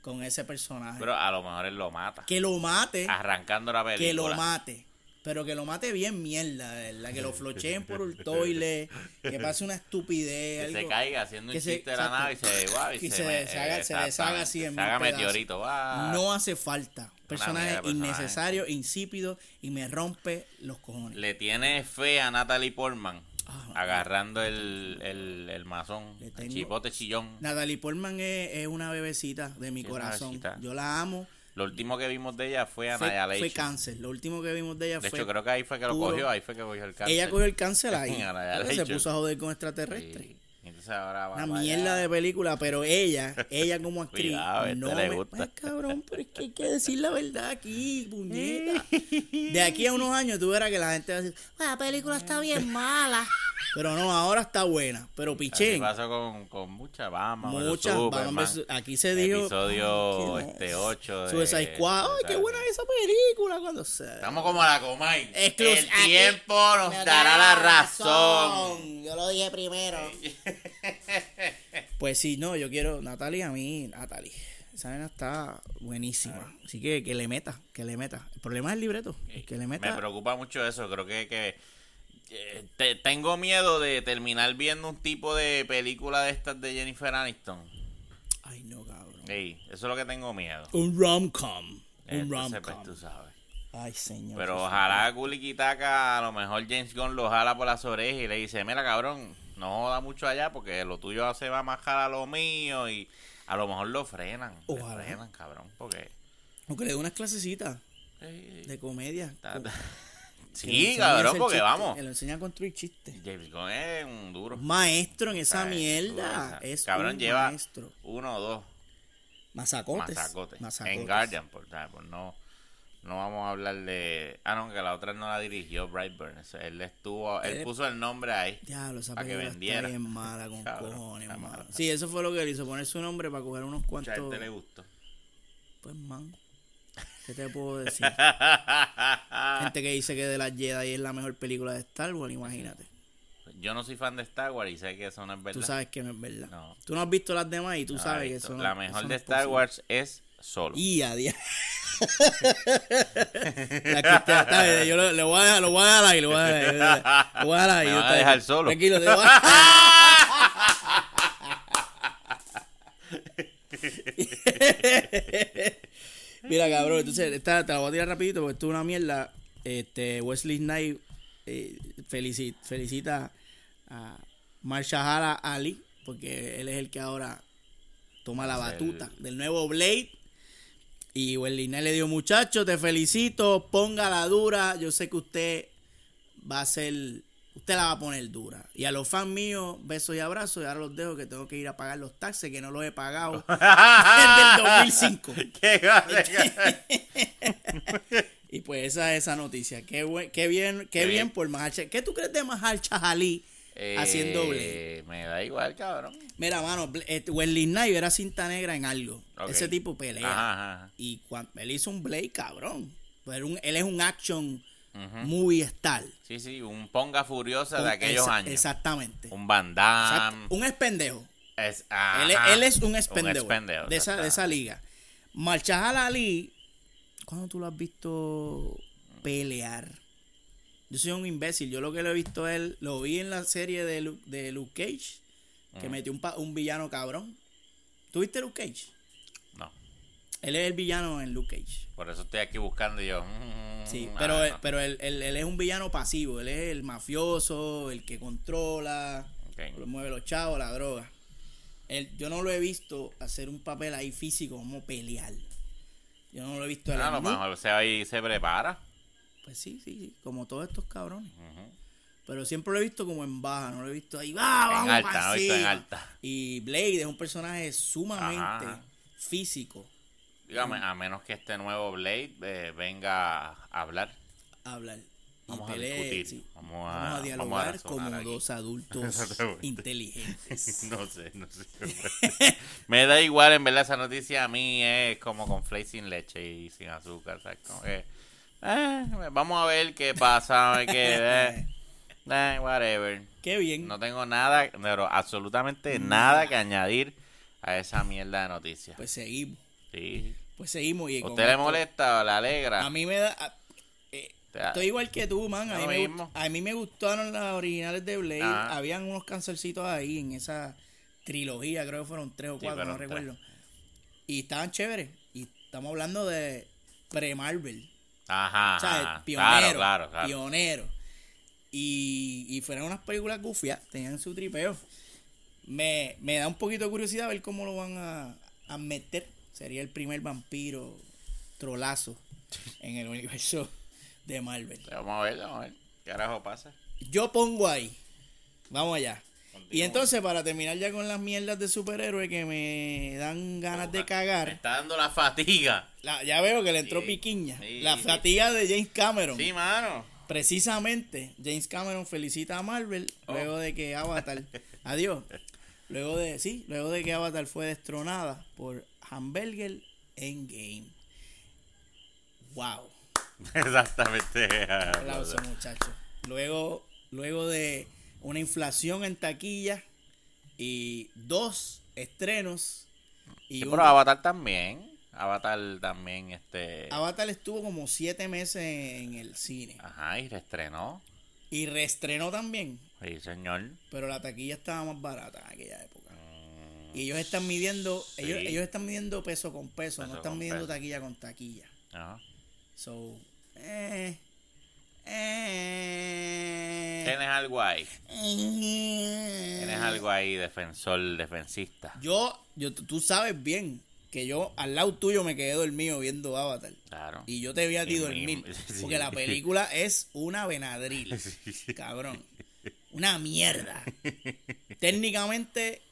con ese personaje. Pero a lo mejor él lo mata. que lo mate, Arrancando la película. que lo mate. Pero que lo mate bien mierda, ¿verdad? Que lo flocheen por el toile, que pase una estupidez. Que se caiga haciendo que un se- chiste de la nave y se, guau, y Que se, se me- deshaga- se deshaga así en Se haga meteorito. guau. No hace falta. Personaje personaje. innecesario, insípido y me rompe los cojones. Le tiene fe a Natalie Portman. Ah, agarrando el, el, el mazón. El chipote chillón. Natalie Portman es, es una bebecita de mi Sí, corazón. Yo la amo. Lo último que vimos de ella fue Annihilation. fue cáncer. Lo último que vimos de ella De fue. hecho, creo que ahí fue que lo puro- cogió. Ahí fue que cogió el cáncer. ella cogió el cáncer ahí. Se puso a joder con extraterrestres. Sí. Entonces ahora va Una mierda de película, pero ella, ella como actriz, Cuidado, este no le gusta. Ay, cabrón, pero es que hay que decir la verdad aquí, puñeta. De aquí a unos años tú verás que la gente va a decir, La película está bien mala. Pero no, ahora está buena. Pero pichén, pasó con, con mucha Bama. muchas, Batman versus- aquí se dijo Episodio este 8. Suicide Squad, ay, qué buena esa película cuando se... Estamos como la Comay. Exclus- el tiempo nos Me dará la razón. Yo lo dije primero. Pues sí, no, yo quiero, Natalie, a mí, Natalie, esa nena está buenísima. Así que que le meta, que le meta. El problema es el libreto, que le Me meta. preocupa mucho eso. Creo que, que eh, te- tengo miedo de terminar viendo un tipo de película de estas de Jennifer Aniston. Ay, no, cabrón. Eso es lo que tengo miedo. Un rom-com. Un pues, rom-com. tú sabes. Ay, señor. Pero ojalá Kulikitaka, a lo mejor James Gunn lo jala por las orejas y le dice, mira cabrón, no joda mucho allá porque lo tuyo se va a majar a lo mío y a lo mejor lo frenan. Ojalá. Lo frenan, cabrón, porque... O que le dé unas clasecitas de comedia. ta- ta- Sí, cabrón, porque vamos. Que le enseña a construir chistes. James Gunn es un duro. Maestro en esa mierda. Esa- Es Cabrón, un lleva maestro. uno o dos Mazacotes. masacotes. Mazacotes. En Guardian, por. Por no, no vamos a hablar de... Ah, no, que la otra no la dirigió Brightburn. Él estuvo... Él Él- puso el nombre ahí. Diablo, esa Para que vendiera. bien mala con Cabrón, cojones, mala. Sí, eso fue lo que él hizo, poner su nombre para coger unos Mucha cuantos... gente le gustó. Pues, man, ¿qué te puedo decir? gente que dice que de las Jedi es la mejor película de Star Wars, imagínate. Yo no soy fan de Star Wars y sé que eso no es verdad. Tú sabes que no es verdad. No. Tú no has visto las demás y tú No, sabes que eso no La eso mejor no de Star posible. Wars es solo. Y a día. La que está- está bien, yo lo- le voy a dejar, lo voy a dejar ahí, lo voy a dejar ahí. Lo voy a dejar ahí. Me yo van a dejar bien. solo. Tranquilo, te voy a- Mira, cabrón, entonces esta, te la voy a tirar rapidito porque esto es una mierda. Este, Wesley Snipes eh, felici- felicita a Marshala Ali porque él es el que ahora toma la el- batuta del nuevo Blade. Y Wesley Snipes le dio, muchacho, te felicito, ponga la dura. Yo sé que usted va a ser usted la va a poner dura. Y a los fans míos, besos y abrazos, y ahora los dejo que tengo que ir a pagar los taxes, que no los he pagado desde el 2005. Qué. Y pues esa es esa noticia. Qué, buen- qué bien, qué Qué bien por Mahal ¿Qué tú crees de Mahal Chahalí haciendo Blade? Eh, Me da igual, cabrón. Mira, mano, eh, Wesley Snipes era cinta negra en algo. Ese tipo pelea. Ajá, ajá. Y cuando él hizo un Blade, cabrón. Pero un- él es un action movie star. Sí, sí, un ponga furiosa de aquellos años. Exactamente. Un. Damme. Un expendejo. Es, Él, él es un expendejo. de, esa, de esa liga. Marchajal Ali, ¿cuándo tú lo has visto pelear? Yo soy un imbécil. Yo lo que lo he visto él, lo vi en la serie de, Lu- de Luke Cage, que metió un, pa- un villano cabrón. ¿Tú viste Luke Cage? No, Él es el villano en Luke Cage. por eso estoy aquí buscando y yo. mm, Sí, ah, pero, él, no. pero él, él- él es un villano pasivo. Él es el mafioso, el que controla, lo mueve los chavos, la droga. Él, yo no lo he visto hacer un papel ahí físico como pelear. Yo no lo he visto. él Ah, en mu- mejor se, ahí se prepara. Pues sí, sí, sí, como todos estos cabrones. Pero siempre lo he visto como en baja, no lo he visto ahí, va, En vamos alta, pa' no lo he visto en encima". alta. Y Blade es un personaje sumamente Ajá. físico Dígame, a menos que este nuevo Blade eh, venga a hablar. a hablar. Y Vamos a discutir, sí. vamos Vamos a- a, vamos a dialogar como aquí. dos adultos inteligentes. No sé, no sé. Me da igual, en verdad, esa noticia a mí es como con flake sin leche y sin azúcar. ¿sabes? Como que, eh, vamos a ver qué pasa. eh, eh, whatever. Qué bien. No tengo nada, pero absolutamente nada que añadir a esa mierda de noticias. Pues seguimos. Sí. Pues seguimos. Y ¿Usted le esto- molesta o le alegra? A mí me da. a- eh, estoy igual que tú, man. A mí, me, gust- a mí me gustaron las originales de Blade. Ajá. Habían unos cancelcitos ahí en esa trilogía. Creo que fueron tres o Sí, cuatro, no tres. recuerdo. Y estaban chéveres. Y estamos hablando de pre-Marvel. Ajá, O sea, pionero. Claro, claro, claro. Pionero. Y, y fueron unas películas gufias, tenían su tripeo. Me, me da un poquito de curiosidad ver cómo lo van a, a meter. Sería el primer vampiro trolazo en el universo de Marvel. Vamos a ver, vamos a ver. ¿Qué carajo pasa? Yo pongo ahí. Vamos allá. Y entonces, para terminar ya con las mierdas de superhéroes que me dan ganas de Me cagar, está dando la fatiga. la- ya veo que le entró Sí, piquiña. sí, la sí. fatiga de James Cameron. Sí, mano. Precisamente, James Cameron felicita a Marvel Oh. luego de que Avatar, adiós, luego de, sí, luego de que Avatar fue destronada por Hamburger Endgame. Wow, Exactamente. aplauso muchachos. Luego, luego de una inflación en taquilla y dos estrenos y Sí, pero Avatar también. Avatar también, este. Avatar estuvo como siete meses en el cine Ajá, y reestrenó. y reestrenó también. Sí, señor. pero la taquilla estaba más barata en aquella época. Y ellos están midiendo, Sí. ellos, ellos están midiendo peso con peso, Peso no están midiendo peso. taquilla con taquilla. Ajá. So, eh, eh, Tienes algo ahí. eh. Tienes algo ahí, defensor, defensista. Yo, yo, tú- sabes bien que yo al lado tuyo me quedé dormido viendo Avatar. Claro. Y yo te vi a ti dormir. sí. Porque la película es una venadril. Cabrón. Una mierda. Técnicamente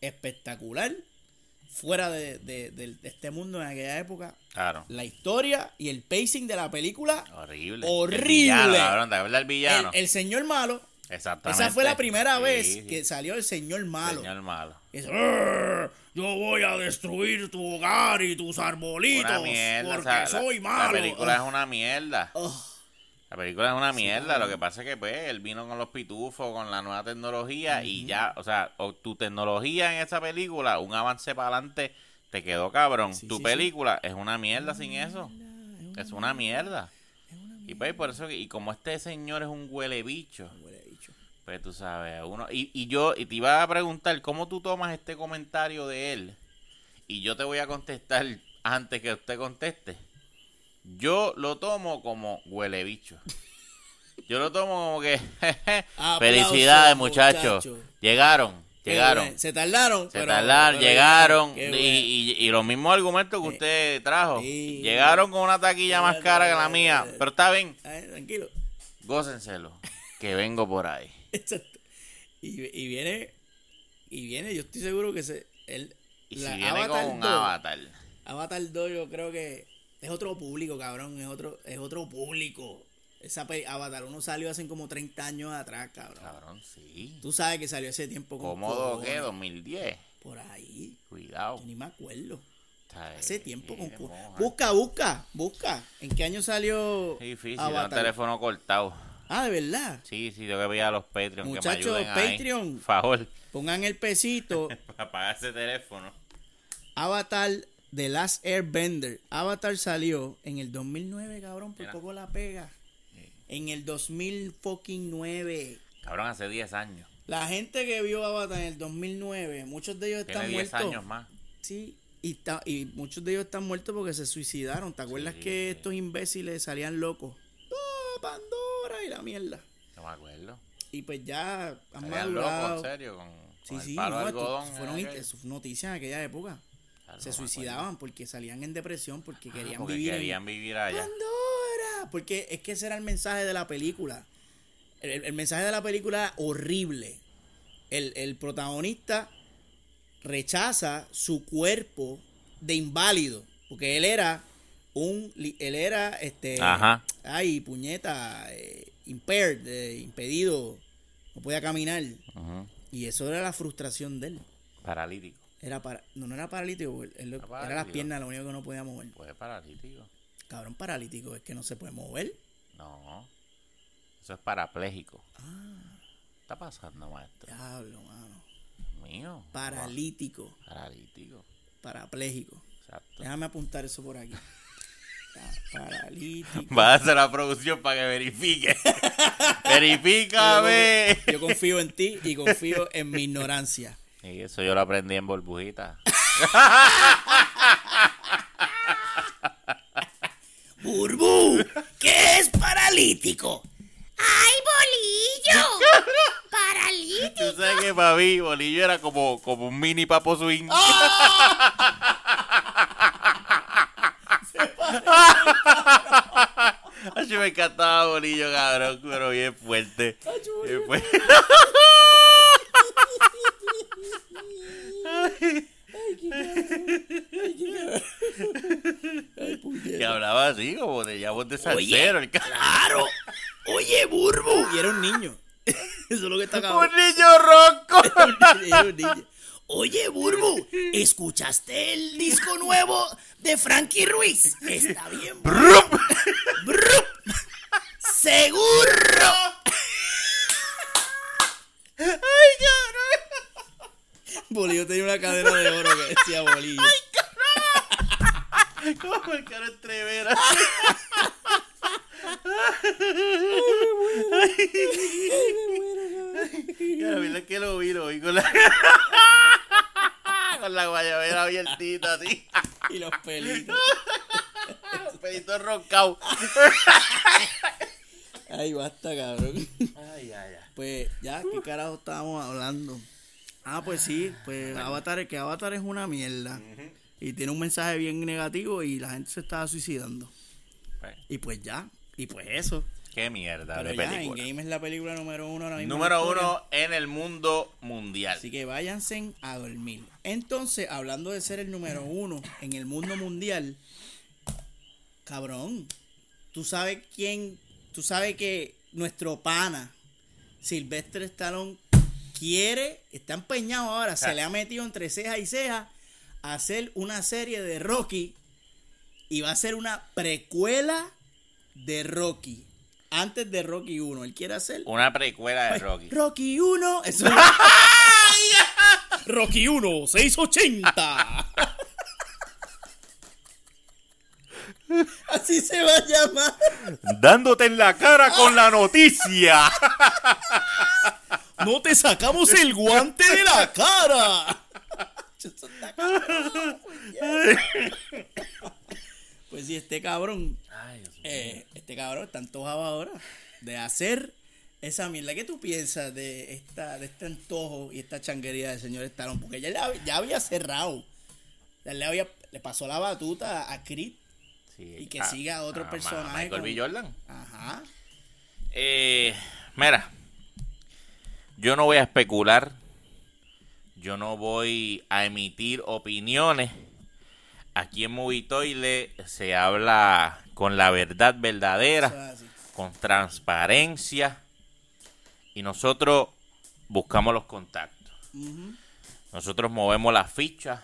espectacular. Fuera de, de- este mundo en aquella época. Claro. La historia y el pacing de la película. Horrible. Horrible. El villano, cabrón, ¿te acuerdas del El, villano? el señor malo. Exactamente. Esa fue la primera Sí, vez sí. que salió el señor malo. Señor malo. Es, "Arr, yo voy a destruir tu hogar y tus arbolitos. Una mierda. porque o sea, la- soy la, malo. película es una mierda. Oh. La película es una mierda, lo que pasa es que pues él vino con los pitufos, con la nueva tecnología y ya, o sea, o tu tecnología en esa película, un avance para adelante, te quedó cabrón. Sí, tu sí, película es una mierda sin eso. Es una mierda. Y pues por eso, y como este señor es un huele bicho, Huele bicho. pues tú sabes, uno, y, y yo, y te iba a preguntar, ¿cómo tú tomas este comentario de él? Y yo te voy a contestar antes que usted conteste. Yo lo tomo como huele bicho. Yo lo tomo como que, felicidades muchachos, muchacho. llegaron, Qué llegaron. Se tardaron. Se pero- tardaron, pero llegaron y, y- y los mismos argumentos que usted trajo. sí. Llegaron con una taquilla más cara que la mía, pero está bien, tranquilo. gócenselo. que vengo por ahí. Exacto. Y, y viene, y viene, yo estoy seguro que se, él, Y la si viene Avatar con un 2, avatar. Avatar 2 yo creo que es otro público, cabrón, es otro, es otro público. Esa Avatar 1 salió hace como 30 años atrás, cabrón. Cabrón, sí. Tú sabes que salió ese tiempo con Cómodo que 2010. Por ahí, Cuidado. yo ni me acuerdo. Está Hace tiempo con moja. Busca, busca, busca. ¿En qué año salió Es difícil, Avatar? teléfono cortado. Ah, de verdad. Sí, sí, tengo que pedir a los Patreon que me Muchachos, ayuden ahí. Patreon. Por favor, Pongan el pesito. para pagar ese teléfono. Avatar The Last Airbender. Avatar salió en el 2009, cabrón, por poco la pega. En el 2009. Cabrón, hace 10 años. La gente que vio Avatar en el 2009, muchos de ellos están 10 muertos. años más. Sí, y, ta- y muchos de ellos están muertos porque se suicidaron. ¿Te acuerdas Sí. que estos imbéciles salían locos? ¡Oh, Pandora! Y la mierda. No me acuerdo. Y pues ya han Salían locos, madurado. en serio, con, Sí, el sí, palo no, algodón. fueron en it- aquel. eso fue noticia en aquella época. Claro, se no suicidaban porque salían en depresión, porque querían Ah, Porque vivir querían en vivir allá. Pandora. Porque es que ese era el mensaje de la película. El, el- mensaje de la película era horrible. El, el protagonista rechaza su cuerpo de inválido. Porque él era un. Él era este. Ajá. Ay, puñeta. eh, impaired, eh, impedido. No podía caminar. Y eso era la frustración de él. Paralítico. Era para, no, no era paralítico, él- él- Era las piernas lo único que no podía mover. Pues paralítico. Cabrón paralítico, es que no se puede mover. No. Eso es parapléjico. Ah. ¿Qué está pasando, maestro? Diablo, mano. Mío. Paralítico, Paralítico. parapléjico. Exacto. Déjame apuntar eso por aquí. Paralítico. Va a hacer la producción para que verifique. Verifícame. Yo confío en ti y confío en mi ignorancia. Y eso yo lo aprendí en burbujita. Burbu, ¿qué es paralítico? ¡Ay, bolillo! ¡Paralítico! Tú sabes que para mí Bolillo era como, como un mini papo swing. Ay, me encantaba Bolillo, cabrón, pero bien fuerte. Bien fuerte. Que hablaba así, como de ya voz de salsero. el ca- Claro. Oye, Burbu. Y era un niño. Eso es lo que está Un cabrón. niño ronco. Era un niño. Oye, Burbu, ¿escuchaste el disco nuevo de Frankie Ruiz? Está bien. bueno. Brup. Seguro. Ay, cabrón. Bolillo tenía una cadena de oro que decía Bolillo. Como el cara entrevera. La verdad es que lo vi, lo vi con la, con la guayabera abiertita así. Y los pelitos. Los pelitos roncados. Ay, basta, cabrón. Ay, ay, ay. Pues ya, ¿qué carajo estábamos hablando? Ah, pues sí, pues Avatar, que Avatar es una mierda. Y tiene un mensaje bien negativo y la gente se estaba suicidando. Pues, Y pues ya, y pues eso. Qué mierda Pero de ya, película. Endgame es la película número uno ahora mismo. en Número uno en el mundo mundial. Así que váyanse a dormir. Entonces, hablando de ser el número uno en el mundo mundial, cabrón, tú sabes quién, tú sabes que nuestro pana, Silvestre Stallone, quiere, está empeñado ahora, se le ha metido entre ceja y ceja a hacer una serie de Rocky y va a ser una precuela de Rocky. Antes de Rocky 1, él quiere hacer Una precuela de Rocky. Rocky 1. Eso es- Rocky 1, 680. Así se va a llamar. Dándote en la cara con la noticia. No te sacamos el guante de la cara. Pues sí, este cabrón, Ay, Dios mío. eh, este cabrón está antojado ahora de hacer esa mierda. ¿Qué tú piensas de esta, de este antojo y esta changuería del señor Stallone? Porque ya, había cerrado. Ya le, había, le pasó la batuta a Creed. Sí, y que siga otro ah, personaje Michael B. Jordan. Ajá. Eh, Mira, yo no voy a especular, yo no voy a emitir opiniones. Aquí en Movitoile se habla con la verdad verdadera, con transparencia y nosotros buscamos los contactos. Nosotros movemos las fichas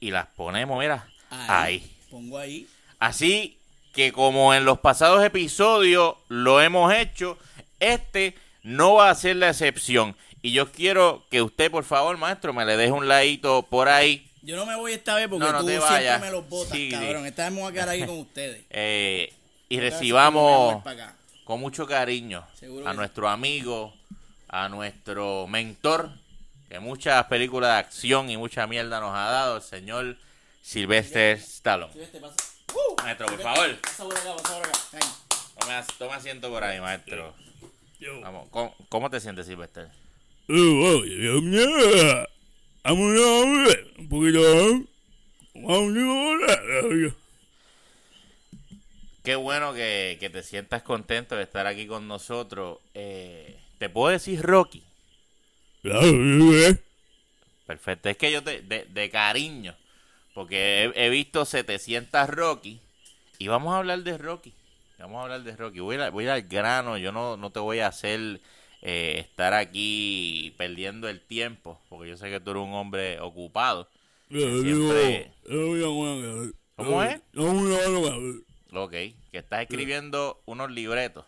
y las ponemos, mira, ahí. Pongo ahí. Así que como en los pasados episodios lo hemos hecho, este no va a ser la excepción. Y yo quiero que usted, por favor, maestro, me le deje un ladito por ahí. Yo no me voy esta vez porque No, no tú siempre me los botas, Sí, cabrón. Esta vez me voy a quedar aquí con ustedes. eh, y recibamos con mucho cariño Seguro a sí. nuestro amigo, a nuestro mentor, que muchas películas de acción y mucha mierda nos ha dado, el señor Sylvester Stallone. Sí, este pasa. ¡Uh! Maestro, por favor. Pasa por acá, pasa por acá. Ven. Toma, toma asiento por ahí, maestro. Vamos, ¿cómo, cómo te sientes, Sylvester? un poquito. Qué bueno que, que te sientas contento de estar aquí con nosotros. Eh, ¿Te puedo decir Rocky? Perfecto. Es que yo te, de, de cariño, porque he, he visto 700 Rocky y vamos a hablar de Rocky. Vamos a hablar de Rocky. Voy, a, voy a ir al grano. Yo no, no te voy a hacer eh, estar aquí perdiendo el tiempo, porque yo sé que tú eres un hombre ocupado. Siempre- ¿Cómo es? Ok, que estás escribiendo unos libretos.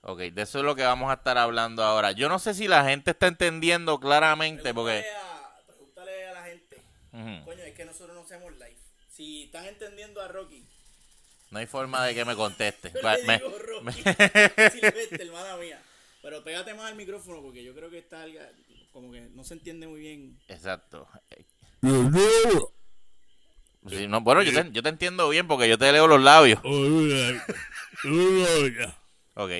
Ok, de eso es lo que vamos a estar hablando ahora. Yo no sé si la gente está entendiendo claramente, porque... Pregúntale a, pregúntale a la gente. Coño, es que nosotros no hacemos live. Si están entendiendo a Rocky, no hay forma de que me conteste. me- digo Rocky. me- Silvestre, hermana mía. Pero pégate más al micrófono porque yo creo que está algo- como que no se entiende muy bien. Exacto. Sí, no, bueno, yo te, yo te entiendo bien porque yo te leo los labios. Ok.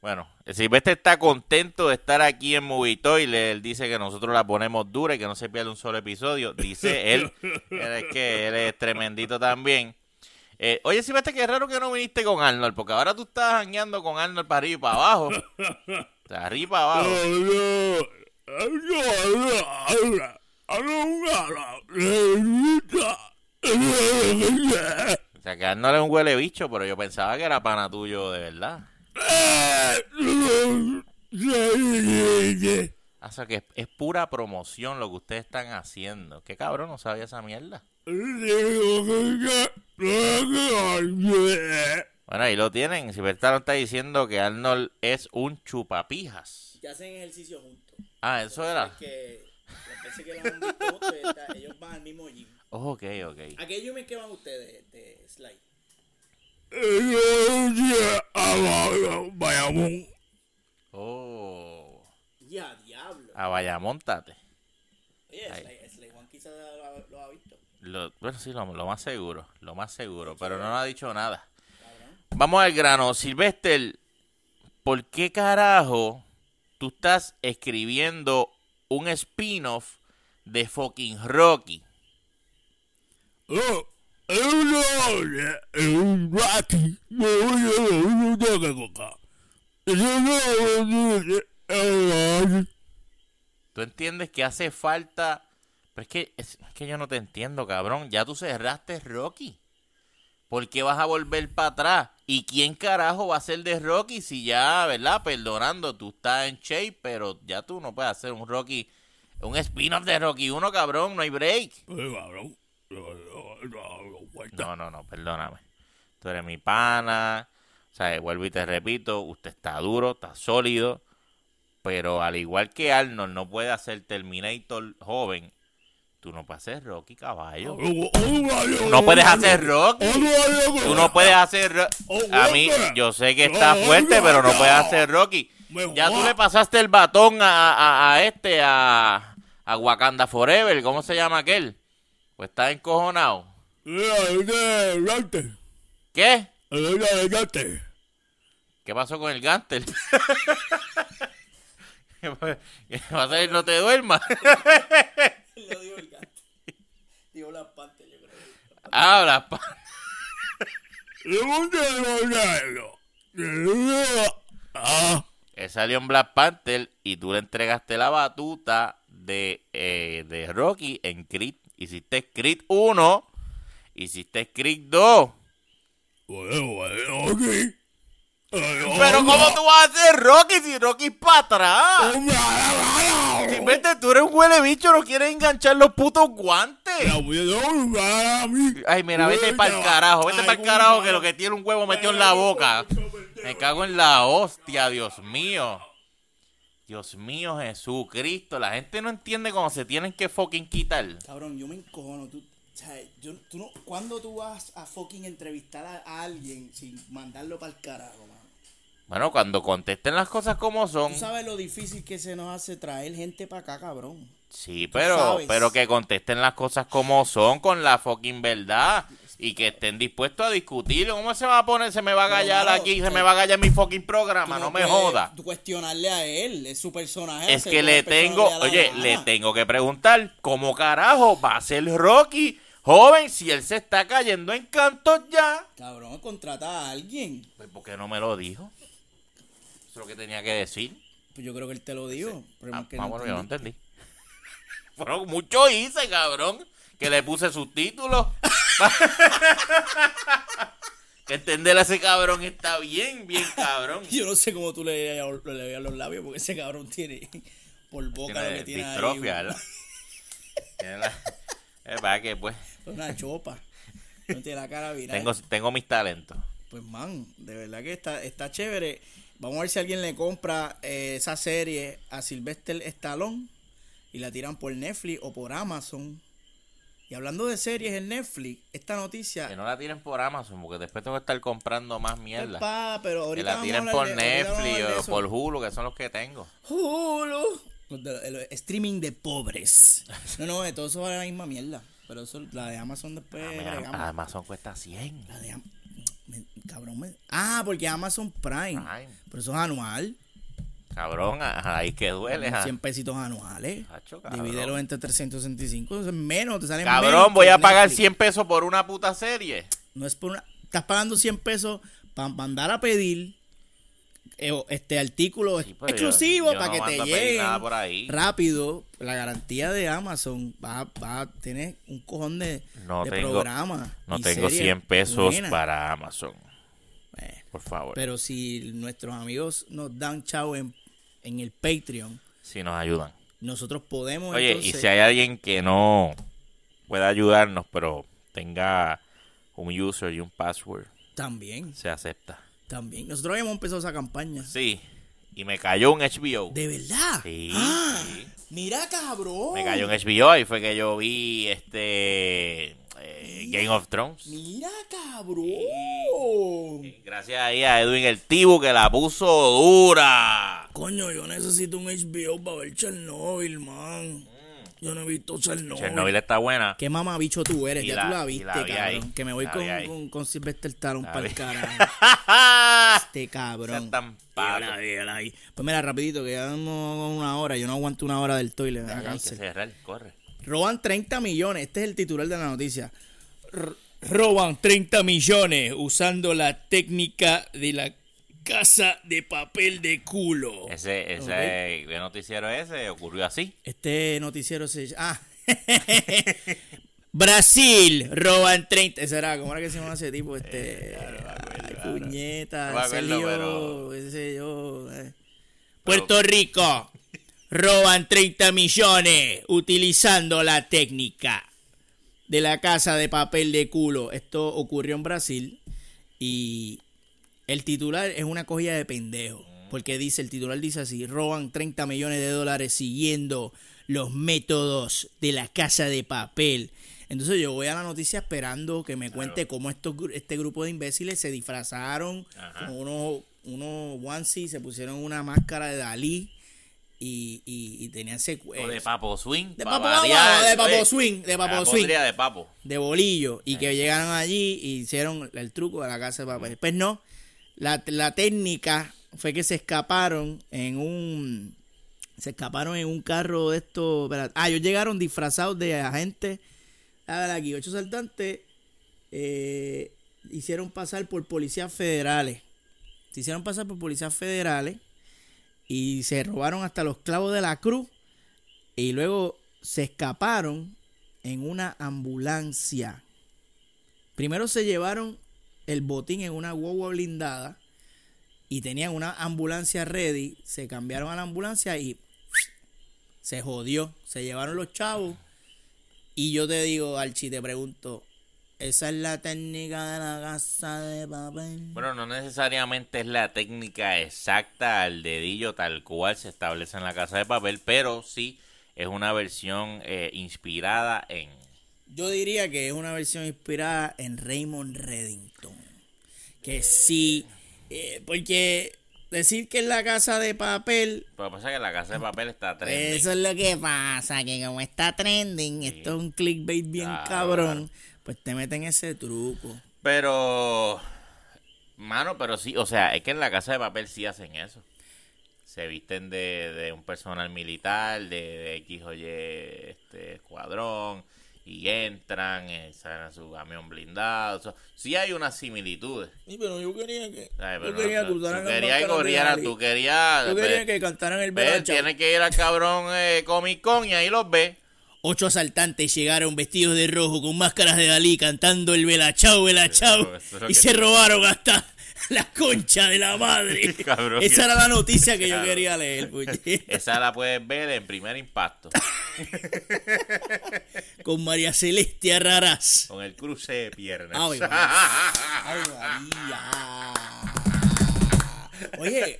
Bueno, el Silvestre está contento de estar aquí en Movitoile. Él dice que nosotros la ponemos dura y que no se pierde un solo episodio. Dice él. él es que él es tremendito también. Eh, oye, Silvestre, qué raro que no viniste con Arnold, porque ahora tú estás jangueando con Arnold para arriba y para abajo. O sea, arriba y para abajo. O sea, que Arnold es un huele bicho, pero yo pensaba que era pana tuyo de verdad. O sea, que es, es pura promoción lo que ustedes están haciendo. ¿Qué cabrón no sabía esa mierda? Bueno, ahí lo tienen. Silvestre está diciendo que Arnold es un chupapijas. Ya hacen ejercicio juntos. Ah, eso era. Es que que los han visto juntos, está- ellos van al mismo gym. Oh, ok, ok. ¿A qué gym es que van ustedes de slide? Oh. Ya, diablo. A vaya, montate. Oye, Slade Juan quizás lo, lo ha visto. Lo, bueno, sí, lo, lo más seguro. Lo más seguro. Pero no nos ha dicho nada. Cabrón. Vamos al grano. Silvestre, ¿por qué carajo tú estás escribiendo un spin-off de fucking Rocky? ¿Tú entiendes que hace falta? Pero es que, es, es que yo no te entiendo, cabrón. Ya tú cerraste Rocky. ¿Por qué vas a volver para atrás? ¿Y quién carajo va a ser de Rocky si ya, verdad? Perdonando, tú estás en shape, pero ya tú no puedes hacer un Rocky, un spin-off de Rocky 1, cabrón, no hay break. No, no, no, perdóname. Tú eres mi pana. O sea, vuelvo y te repito, usted está duro, está sólido. Pero al igual que Arnold no puede hacer Terminator joven, tú no puedes hacer Rocky caballo. Tú no puedes hacer Rocky. Tú no puedes hacer Ro- A mí, yo sé que está fuerte, pero no puedes hacer Rocky. Ya tú le pasaste el batón a, a- a este, a, a Wakanda Forever. ¿Cómo se llama aquel? Pues está encojonado. ¿Qué? ¿Qué pasó con el Gantel? ¿Qué pasa? ¿No te duermas? Lo digo el gato. Digo las partes, yo creo. Habla, pa- Él salió en Black Panther y tú le entregaste la batuta de, eh, de Rocky en Creed. Hiciste Creed 1, hiciste Creed 2. Pero ¿cómo tú vas a hacer Rocky si Rocky es para atrás? Simplemente tú eres un huele bicho, no quieres enganchar los putos guantes. Ay, mira, vete para el carajo, vete para el carajo que lo que tiene un huevo metido en la boca. Me cago en la hostia, Dios mío. Dios mío, Jesucristo. La gente no entiende cómo se tienen que fucking quitar. Cabrón, yo me encojono. Tú, o sea, yo, tú no, ¿Cuándo tú vas a fucking entrevistar a, a alguien sin mandarlo para el carajo, mano? Bueno, cuando contesten las cosas como son. Tú sabes lo difícil que se nos hace traer gente para acá, cabrón. Sí, pero, pero que contesten las cosas como son, con la fucking verdad. Y que estén dispuestos a discutir. ¿Cómo se va a poner? Se me va a gallar mano, aquí, se me va a gallar mi fucking programa. Tú No me joda. cuestionarle a él, es su personaje. Es que le tengo, oye, gana. le tengo que preguntar, ¿cómo carajo va a ser Rocky joven si él se está cayendo en cantos ya? Cabrón, contrata a alguien. Pues, ¿por qué no me lo dijo? Es lo que tenía que decir. Pues yo creo que él te lo dijo. pero Ah, es que no bueno, yo no entendí. Bueno, mucho hice, cabrón. Que le puse subtítulos. que entenderle a ese cabrón está bien, bien cabrón. Yo no sé cómo tú le leías le los labios porque ese cabrón tiene por boca lo que tiene distrofia, ahí. ¿verdad? Tiene la- Es para que pues Una chopa. No tiene la cara viral. tengo, tengo mis talentos. Pues man, de verdad que está, está chévere. Vamos a ver si alguien le compra eh, esa serie a Sylvester Stallone y la tiran por Netflix o por Amazon. Y hablando de series en Netflix, esta noticia... Que no la tiren por Amazon, porque después tengo que estar comprando más Pues, mierda. pa, pero Que ahorita la vamos a tiren por de- Netflix o por Hulu, que son los que tengo. Hulu. De- el streaming de pobres. No, no, de todo eso vale la misma mierda. Pero eso, la de Amazon después Ah, agregamos. Amazon cuesta 100. La de Am- me- cabrón, me- ah, porque Amazon Prime. Prime. Pero eso es anual. Cabrón, ahí que duele. ajá. 100 pesitos anuales. Hacho. Divídelo entre 365. Eso es menos, te sale Cabrón, menos voy a pagar Netflix. 100 pesos por una puta serie. No es por una. Estás pagando 100 pesos para mandar a pedir este artículo Sí, exclusivo yo- yo para no que te ahí. rápido. La garantía de Amazon va, va a tener un cojón de, No de tengo- programas. No tengo series 100 pesos para Amazon. Eh, Por favor. pero si nuestros amigos nos dan chavo en, en el Patreon, si nos ayudan. nosotros podemos. Oye, entonces, y si hay alguien que no pueda ayudarnos, pero tenga un user y un password, También, se acepta. También. Nosotros habíamos empezado esa campaña. Sí. Y me cayó un HBO. ¿De verdad? Sí, Ah, sí. Mira, cabrón. Me cayó un HBO y fue que yo vi este eh, Game of Thrones. Mira, cabrón. Gracias ahí a Edwin el Tibu que la puso dura. Coño, yo necesito un HBO para ver Chernobyl, man. Yo no he visto Chernobyl. Chernobyl está buena. Qué mamabicho tú eres, Y ya la- tú la viste, la vi cabrón. ahí, Que me voy la con, ahí. con, con Sylvester Stallone para el carajo. Este cabrón. Tan vi. Pues mira, rapidito, que ya no una hora. Yo no aguanto una hora del da Hay que cerrar, corre. Roban 30 millones. Este es el titular de la noticia. R- roban 30 millones usando la técnica de la casa de papel de culo. Ese, ese ¿qué noticiero ese ocurrió así. Este noticiero se Ah. Brasil roban 30. Ese era, ¿cómo era que se llama ese tipo? Este. ay, puñeta. No acuerdo, Sergio, pero- qué sé yo. eh. Puerto Rico. Roban 30 millones utilizando la técnica de la casa de papel de culo. Esto ocurrió en Brasil y el titular es una cogida de pendejo. Porque dice, el titular dice así, roban 30 millones de dólares siguiendo los métodos de la casa de papel. Entonces yo voy a la noticia esperando que me cuente cómo estos, este grupo de imbéciles se disfrazaron con unos, unos onesies, se pusieron una máscara de Dalí y, y, y tenían secue- O de papo swing. De pa' papo, variar, de papo oye. swing, de papo swing. de papo. de bolillo y que llegaron allí y hicieron el truco de la casa de papel. Pues no, la, la técnica fue que se escaparon en un se escaparon en un carro de estos ah ellos llegaron disfrazados de agentes. A ver aquí ocho saltantes eh, hicieron pasar por policías federales. Se hicieron pasar por policías federales y se robaron hasta los clavos de la cruz y luego se escaparon en una ambulancia. Primero se llevaron el botín en una guagua blindada y tenían una ambulancia ready, se cambiaron a la ambulancia y se jodió, se llevaron los chavos y yo te digo, Archie, te pregunto, ¿esa es la técnica de la casa de papel? Bueno, no necesariamente es la técnica exacta al dedillo tal cual se establece en la casa de papel, pero sí es una versión eh, inspirada en... Yo diría que es una versión inspirada en Raymond Reddington. Que sí, eh, porque decir que es la casa de papel, que pasa que la casa de papel está trending. eso es lo que pasa, que como está trending, esto es un clickbait bien Claro, cabrón, pues te meten ese truco. Pero, mano, pero sí, o sea, es que en la casa de papel sí hacen eso. Se visten de, de un personal militar, de, de X o Y este, escuadrón, y entran, eh, salen a su camión blindado. So, sí hay unas similitudes. Sí, pero yo quería que, ¿sabes? yo quería no- que tú usaran las querías que corrieran, tú querías... Yo ve- quería que cantaran el ve, Bella Ciao. tienes que ir al cabrón eh, Comic Con y ahí los ves. Ocho asaltantes llegaron vestidos de rojo con máscaras de Dalí cantando el Bela Chao, Bela Chao eso es lo y se te- robaron hasta la concha de la madre. Cabrón, Esa era la noticia que yo quería leer. puñeta. Esa la puedes ver en primer impacto. Con María Celeste Arraraz. Con el cruce de piernas. Ay, Ay, María. Oye,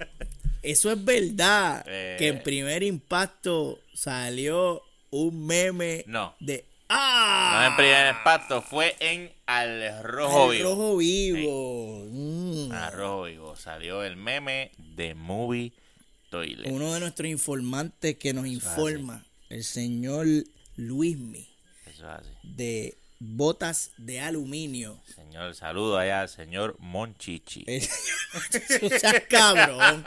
eso es verdad. Eh. Que en primer impacto salió un meme No. de. ¡Ah! No en primer impacto, fue en Al Rojo Vivo. rojo vivo. Mm. Al Rojo Vivo salió el meme de Movie Toilet. Uno de nuestros informantes que nos informa, el señor Luismi, Eso es así. de botas de aluminio. Señor, saludo allá al señor Monchichi. El señor- no seas cabrón.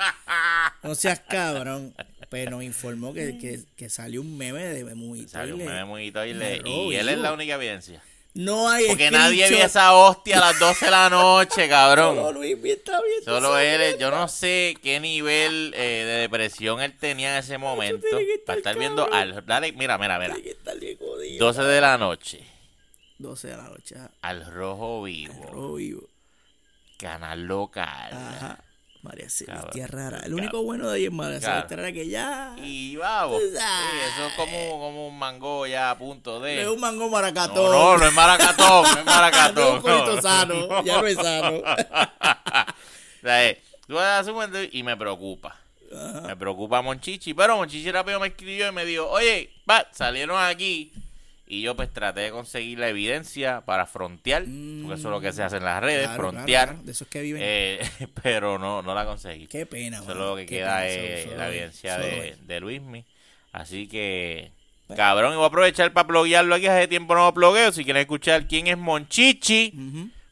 No seas cabrón. Pero nos informó que, que, que salió un meme de muy Salió un meme Al Toilet Rojo y él es la única evidencia. No hay Porque nadie vio esa hostia a las 12 de la noche, Solo cabrón. Luismi está viendo Solo él, yo no sé qué nivel eh, de depresión él tenía en ese momento. Para estar viendo cabrón. al. Dale, mira, mira, mira. Tiene que estar bien jodido. 12 de la noche. 12 de la noche. Al Rojo Vivo. Rojo vivo. Canal local. Ajá. María Celeste Cabrón. rara. El único bueno de ahí es María. Celeste rara que ya. Y vamos. Sí, eso es como, como un mango ya a punto de. Es un mango maracatón. No, no, no es maracatón, no es No, maracatón. un poquito sano. Ya no es sano. O sea, eh, tú vas a y me preocupa. Me preocupa Monchichi. Pero Monchichi rápido me escribió y me dijo, oye, va, salieron aquí. Y yo pues traté de conseguir la evidencia para frontear. Porque eso es lo que se hace en las redes, Claro, frontear. claro, claro. De esos que viven. Eh, pero no, no la conseguí. Qué pena, Solo lo que queda pena, es solo- la evidencia solo de, de Luismi. Así que, cabrón, y voy a aprovechar para pluguearlo aquí. Hace tiempo no lo plugueo. Si quieren escuchar quién es Monchichi,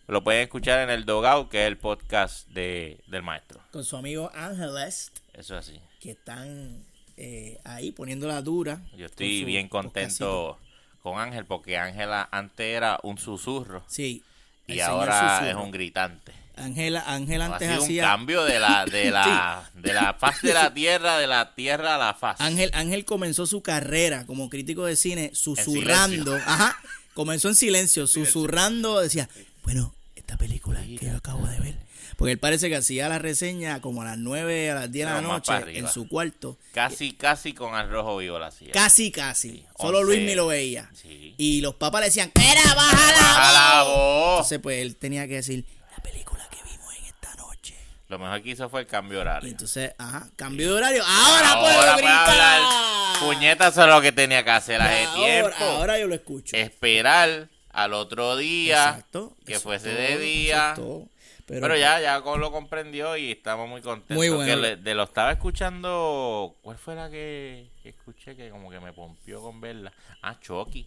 lo pueden escuchar en el Dogout, que es el podcast de, del maestro. Con su amigo Ángeles, Eso es así. que están eh, ahí poniendo la dura. Yo estoy bien contento con Ángel porque Ángela antes era un susurro Sí. y ahora susurro. es un gritante. Ángela, Ángel Ha antes sido un hacía. cambio de la, de la, de la faz de la tierra, de la tierra a la faz. Ángel, Ángel comenzó su carrera como crítico de cine susurrando. Ajá. Comenzó en silencio, susurrando. Decía, bueno, esta película que yo acabo de ver. Porque él parece que hacía la reseña como a las 9, a las 10 de la No, noche en su cuarto. Casi, casi con al rojo vivo la hacía. Casi, casi. Sí, Solo 11. Luis me lo veía. Sí. Y los papas le decían, ¡Mira, baja la voz". Entonces, pues él tenía que decir, la película que vimos en esta noche. Lo mejor que hizo fue el cambio Y horario. entonces, ajá, cambio de horario. ¡Ahora, Ahora puedo gritar! Puñetas es lo que tenía que hacer hace Ahora, tiempo. ahora yo lo escucho. Esperar al otro día Exacto. que fuese es de día. Pero, Pero, ya, ya lo comprendió y estamos muy contentos. Muy bueno. Que le- de lo estaba escuchando. ¿Cuál fue la que, que escuché que como que me pompió con verla? Ah, Chucky.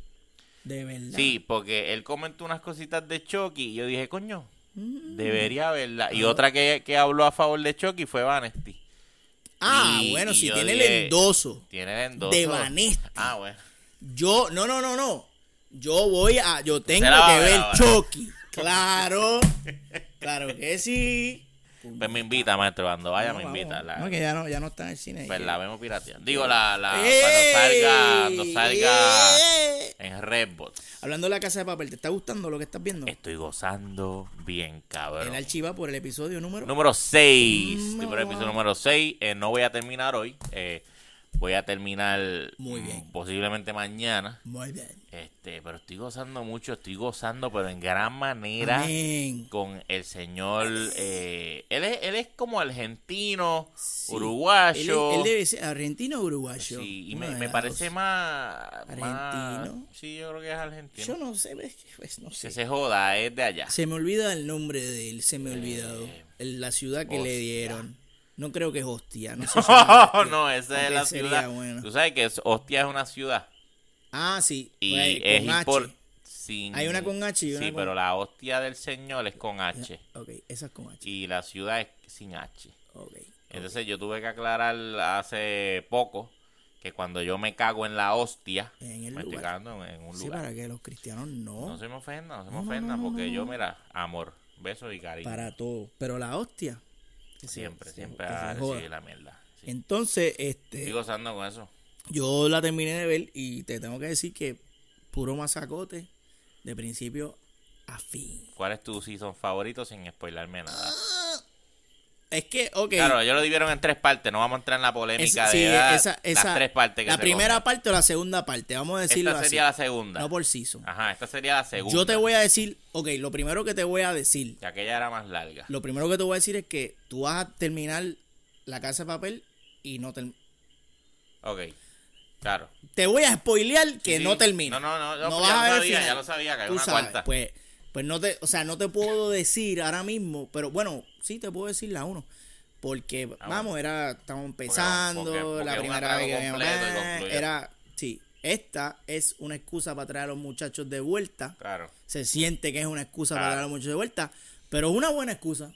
De verdad. Sí, porque él comentó unas cositas de Chucky y yo dije, coño, Mm. debería verla. Y otra que, que habló a favor de Chucky fue Vanesti. Ah, Y- bueno, y si tiene dije, el endoso Tiene el endoso. de Vanesti. Ah, bueno. Yo, no, no, no, no. Yo voy a, yo tengo que ver. Chucky. Claro, claro que sí. Pues me invita, maestro. Cuando vaya, No, me vamos. invita. La, No, que ya no, ya no está en el cine. pues la vemos pirateando. Digo, la, la, cuando salga, cuando salga en Redbox. Hablando de la casa de papel, ¿te está gustando lo que estás viendo? Estoy gozando bien, cabrón. El archiva por el episodio número. Número 6. Mm, Estoy por el no. episodio número 6. no voy a terminar hoy. eh, voy a terminar Muy mm, bien. posiblemente mañana. Muy bien. Este, pero estoy gozando mucho, estoy gozando, pero en gran manera Amén. con el señor. eh, él, es, él es como argentino, Sí. uruguayo. Él, él debe ser argentino o uruguayo. Sí, y me, parece más, Argentino. más- Sí, yo creo que es argentino. Yo no sé, pues, no Que sé. se joda, es de allá. Se me olvida el nombre de él, se me ha olvidado. Eh, El- la ciudad que le dieron. No creo que es hostia. No, sé si No, esa es la sería ciudad. bueno. Tú sabes que Hostia es una ciudad. Ah, sí. Y pues, es con H. impor- sin- Hay una con H y una Sí, con- pero la hostia del Señor es con H. Ok, esa es con H. Y la ciudad es sin H. Ok. Entonces yo tuve que aclarar hace poco que cuando yo me cago en la hostia, En el me estoy cagando en, un Sí, lugar. para que los cristianos no. No se me ofenda, no se me No, porque yo, mira, amor, besos y cariño. Para todo. Pero la hostia. Siempre, se- siempre se a decir la mierda. Sí. Entonces, este. Estoy gozando con eso. Yo la terminé de ver y te tengo que decir que puro masacote de principio a fin. ¿Cuál es tu season favorito sin spoilarme nada? Es que, ok. Claro, ellos lo dividieron en tres partes, no vamos a entrar en la es- polémica sí, de ah, esa- esa- las tres partes que La se primera cogen. parte o la segunda parte, vamos a decirlo Esta así. sería la segunda. No por season. Ajá, esta sería la segunda. Yo te voy a decir, ok, lo primero que te voy a decir, Que aquella era más larga. lo primero que te voy a decir es que tú vas a terminar la casa de papel y no terminas. Ok, claro. Te voy a spoilear que Sí, no sí. termina. No, no, no, no, vas ya a lo ver el sabía, final. ya lo sabía, que hay Tú una sabes, cuarta. Pues, pues no te, o sea, no te puedo decir ahora mismo, pero bueno, sí te puedo decir la uno. Porque, Ah, vamos, era, estamos empezando, porque- porque la primera vez que completo era, sí, esta es una excusa para traer a los muchachos de vuelta. Claro. Se siente que es una excusa para traer a los muchachos de vuelta, pero es una buena excusa.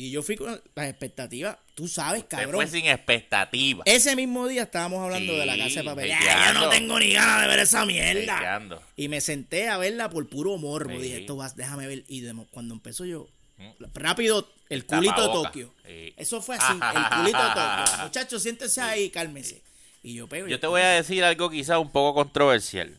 Y yo fui con las expectativas, tú sabes, cabrón. fue sin expectativa. Ese mismo día estábamos hablando de la casa de papel. ¡Ah, yo no tengo ni ganas de ver esa mierda. Y me senté a verla por puro morbo. Sí. Dije, esto vas, déjame ver. Y cuando empezó yo, Mm. rápido, el culito de. Tokio. Sí. Eso fue así, el culito de Tokio. Muchachos, siéntese ahí, cálmese. Y yo pego. Yo te voy a decir algo quizás un poco controversial.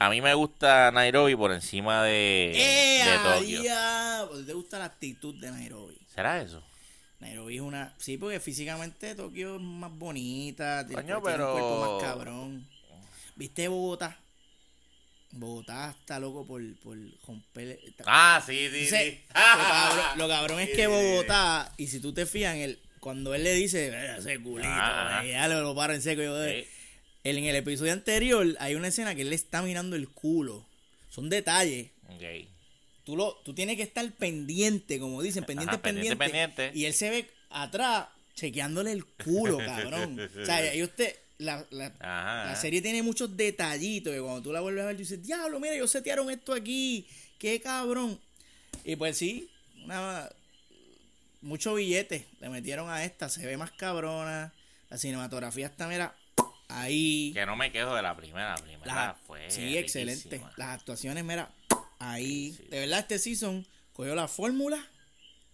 A mí me gusta Nairobi por encima de, ¡Eh, de Tokio. diablo! ¿Te gusta la actitud de Nairobi? ¿Será eso? Nairobi es una... Sí, porque físicamente Tokio es más bonita. Coño, tiene pero- un cuerpo más cabrón. ¿Viste Bogotá? Bogotá está loco por, por romper... Ah, sí, sí, sí. lo, cabrón, lo cabrón es Sí, que. Bogotá, y si tú te fías, en el, cuando él le dice, "Mira ese culito, ya lo, lo para en seco. yo, eh". Sí. En el episodio anterior hay una escena que él le está mirando el culo. Son detalles. Ok. Tú, lo, tú tienes que estar pendiente, como dicen, pendiente, Ajá, pendiente, pendiente, pendiente. Y él se ve atrás chequeándole el culo, cabrón. o sea, y usted, la, la, Ajá. la serie tiene muchos detallitos que cuando tú la vuelves a ver, tú dices, diablo, mira, ellos setearon esto aquí, qué cabrón. Y pues sí, una, mucho billete le metieron a esta, se ve más cabrona, la cinematografía está, mira, ahí. Que no me quejo de la primera. La primera fue. sí, excelente. Las actuaciones, mira, ahí. Sí. De verdad, este season cogió la fórmula,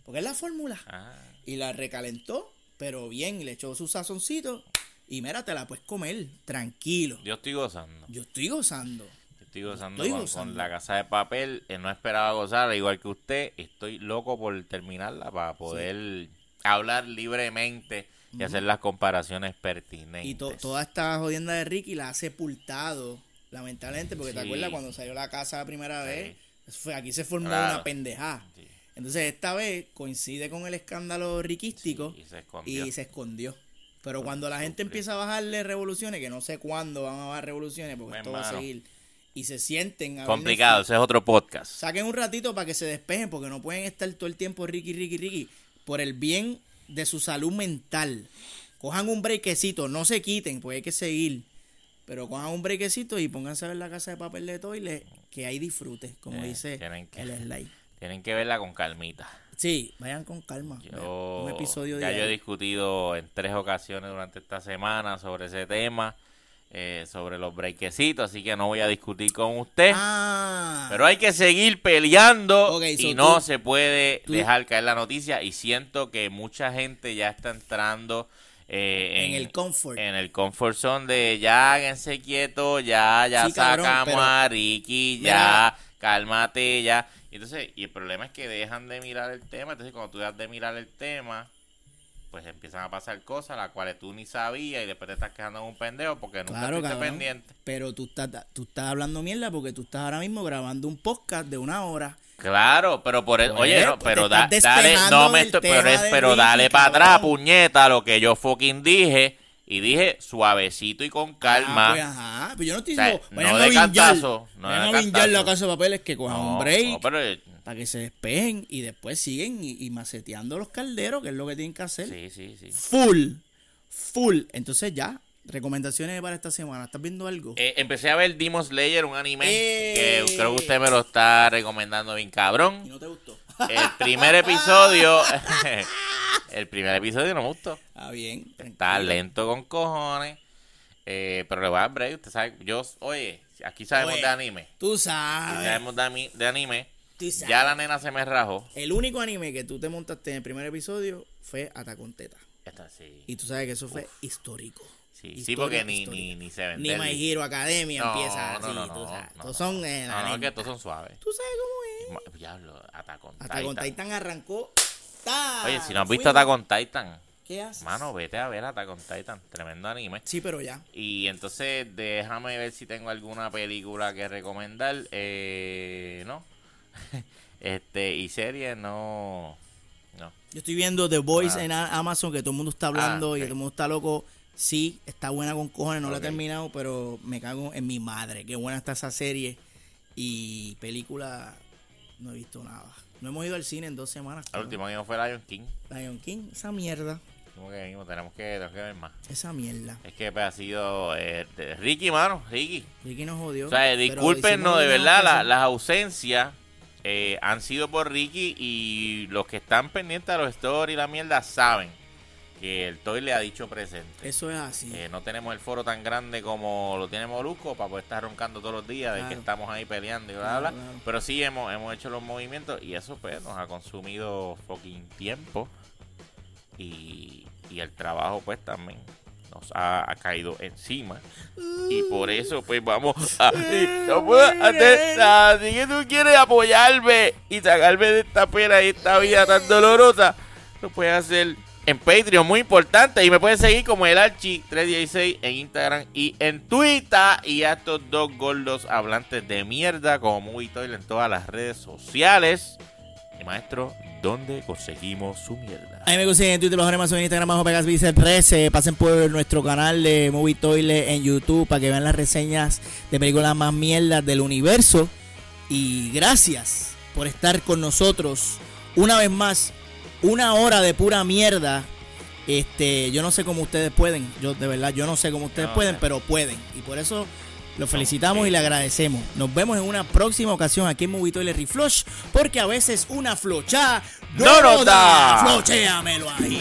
porque es la fórmula, Ah, y la recalentó, pero bien, le echó su sazoncito, y mira, te la puedes comer, tranquilo. yo estoy gozando. Yo estoy gozando. Yo Estoy gozando, Estoy con, gozando. con la casa de papel. eh, no esperaba gozar, igual que usted. Estoy loco por terminarla para poder hablar libremente y hacer las comparaciones pertinentes. Y to- toda esta jodienda de Ricky la ha sepultado, lamentablemente, porque te acuerdas cuando salió la casa la primera vez, Sí. Fue, aquí se formó Claro. una pendejada. Sí. Entonces esta vez coincide con el escándalo riquístico y se escondió. y se escondió. Pero cuando la gente empieza a bajarle revoluciones, que no sé cuándo van a bajar revoluciones, porque esto va a seguir, y se sienten a Complicado, ese es otro podcast. Saquen un ratito para que se despejen, porque no pueden estar todo el tiempo Ricky, Ricky, Ricky, por el bien de su salud mental. Cojan un brequecito, no se quiten, pues hay que seguir. Pero cojan un brequecito y pónganse a ver la casa de papel de toile, que hay disfrute, como Eh, dice que- el slide. Tienen que verla con calmita. Sí, vayan con calma. Yo, un episodio ya yo he discutido en tres ocasiones durante esta semana sobre ese tema. Eh, sobre los brequecitos, así que no voy a discutir con usted. Ah. Pero hay que seguir peleando so y no tú- se puede tú- dejar caer la noticia. Y siento que mucha gente ya está entrando eh, En el comfort. En el comfort zone de ya háganse quietos, ya, ya Sí, cabrón, sacamos pero- a Ricky, ya, cálmate, ya. Entonces, y el problema es que dejan de mirar el tema. Entonces, cuando tú dejas de mirar el tema, pues empiezan a pasar cosas las cuales tú ni sabías y después te estás quedando en un pendejo porque nunca Claro, cabrón. pendiente. Pero tú estás, tú estás hablando mierda porque tú estás ahora mismo grabando un podcast de una hora. Claro, pero por eso, Pues, oye, no, pues pero da- estás dale, no me estoy, pero, es- pero Ricky, dale para atrás, puñeta, lo que yo fucking dije y dije suavecito y con calma. Ah, pues, ajá. Pero yo no estoy O sea, diciendo, no vayan de cantazo, no de la casa de papeles que cojan no, un break. no, pero Para que se despejen y después siguen y, y maceteando los calderos, que es lo que tienen que hacer. sí, sí, sí. Full. Full. Entonces ya, recomendaciones para esta semana. ¿Estás viendo algo? Eh, empecé a ver Demon Slayer, un anime Eh. que creo que usted me lo está recomendando bien ¿Y cabrón. no te gustó? El primer episodio, el primer episodio no me gustó. Ah, bien. Está lento con cojones. eh, pero le voy a dar break. Usted sabe, yo, oye, aquí sabemos Oye, de anime. Tú Aquí sabes. sabemos de, ami- de anime. Ya la nena se me rajó. El único anime que tú te montaste en el primer episodio fue Atacón Teta. Esta sí. Y tú sabes que eso fue histórico. Sí, sí, porque ni, ni, ni se vende. Ni My Hero Academia No, empieza así. no, no, tú no, sabes. no, Todos son la No, no, que estos son suaves. Tú sabes cómo es. Diablo, Attack on Attack on Titan. Titan arrancó. Oye, si no has visto Attack on Titan, ¿Qué haces? mano, vete a ver Attack on Titan. Tremendo anime. Sí, pero ya. Y entonces déjame ver si tengo alguna película que recomendar. Eh, no. este, y serie no. No. Yo estoy viendo The Voice Ah. en Amazon, que todo el mundo está hablando Ah, y ok. todo el mundo está loco. Sí, está buena con cojones, no la he terminado, pero me cago en mi madre. Qué buena está esa serie. Y película, no he visto nada. No hemos ido al cine en dos semanas. El último año fue Lion King. Lion King, esa mierda. Como que venimos, tenemos que, tenemos que ver más. Esa mierda. Es que pues, ha sido eh, Ricky, mano, Ricky. Ricky nos jodió. O sea, discúlpenos de que verdad, que la- las ausencias eh, han sido por Ricky y los que están pendientes a los stories y la mierda saben que el Toy le ha dicho presente. Eso es así. Eh, no tenemos el foro tan grande como lo tiene Molusco para poder estar roncando todos los días de que estamos ahí peleando y bla, Claro, bla, claro. Pero sí hemos, hemos hecho los movimientos y eso pues nos ha consumido fucking tiempo y, y el trabajo pues también nos ha, ha caído encima y por eso pues vamos a no puedo hacer nada que tú quieres apoyarme y sacarme de esta pena y esta vida tan dolorosa lo puedes hacer en Patreon, muy importante. Y me puedes seguir como el Archi316 en Instagram y en Twitter. Y a estos dos gordos hablantes de mierda como Movie Toilet en todas las redes sociales. Y maestro, ¿dónde conseguimos su mierda? Ahí me consiguen en Twitter, los Amazon, en Instagram, bajo Pegas Vice 13. Pasen por nuestro canal de Movie Toilet en YouTube para que vean las reseñas de películas más mierdas del universo. Y gracias por estar con nosotros una vez más. Una hora de pura mierda. Este, yo no sé cómo ustedes pueden. Yo de verdad, yo no sé cómo ustedes No, pueden, pero pueden. Y por eso los felicitamos y le agradecemos. Nos vemos en una próxima ocasión aquí en Movie Toilet Reflush. Porque a veces una flocha ¡No nos da! Flochéamelo ahí.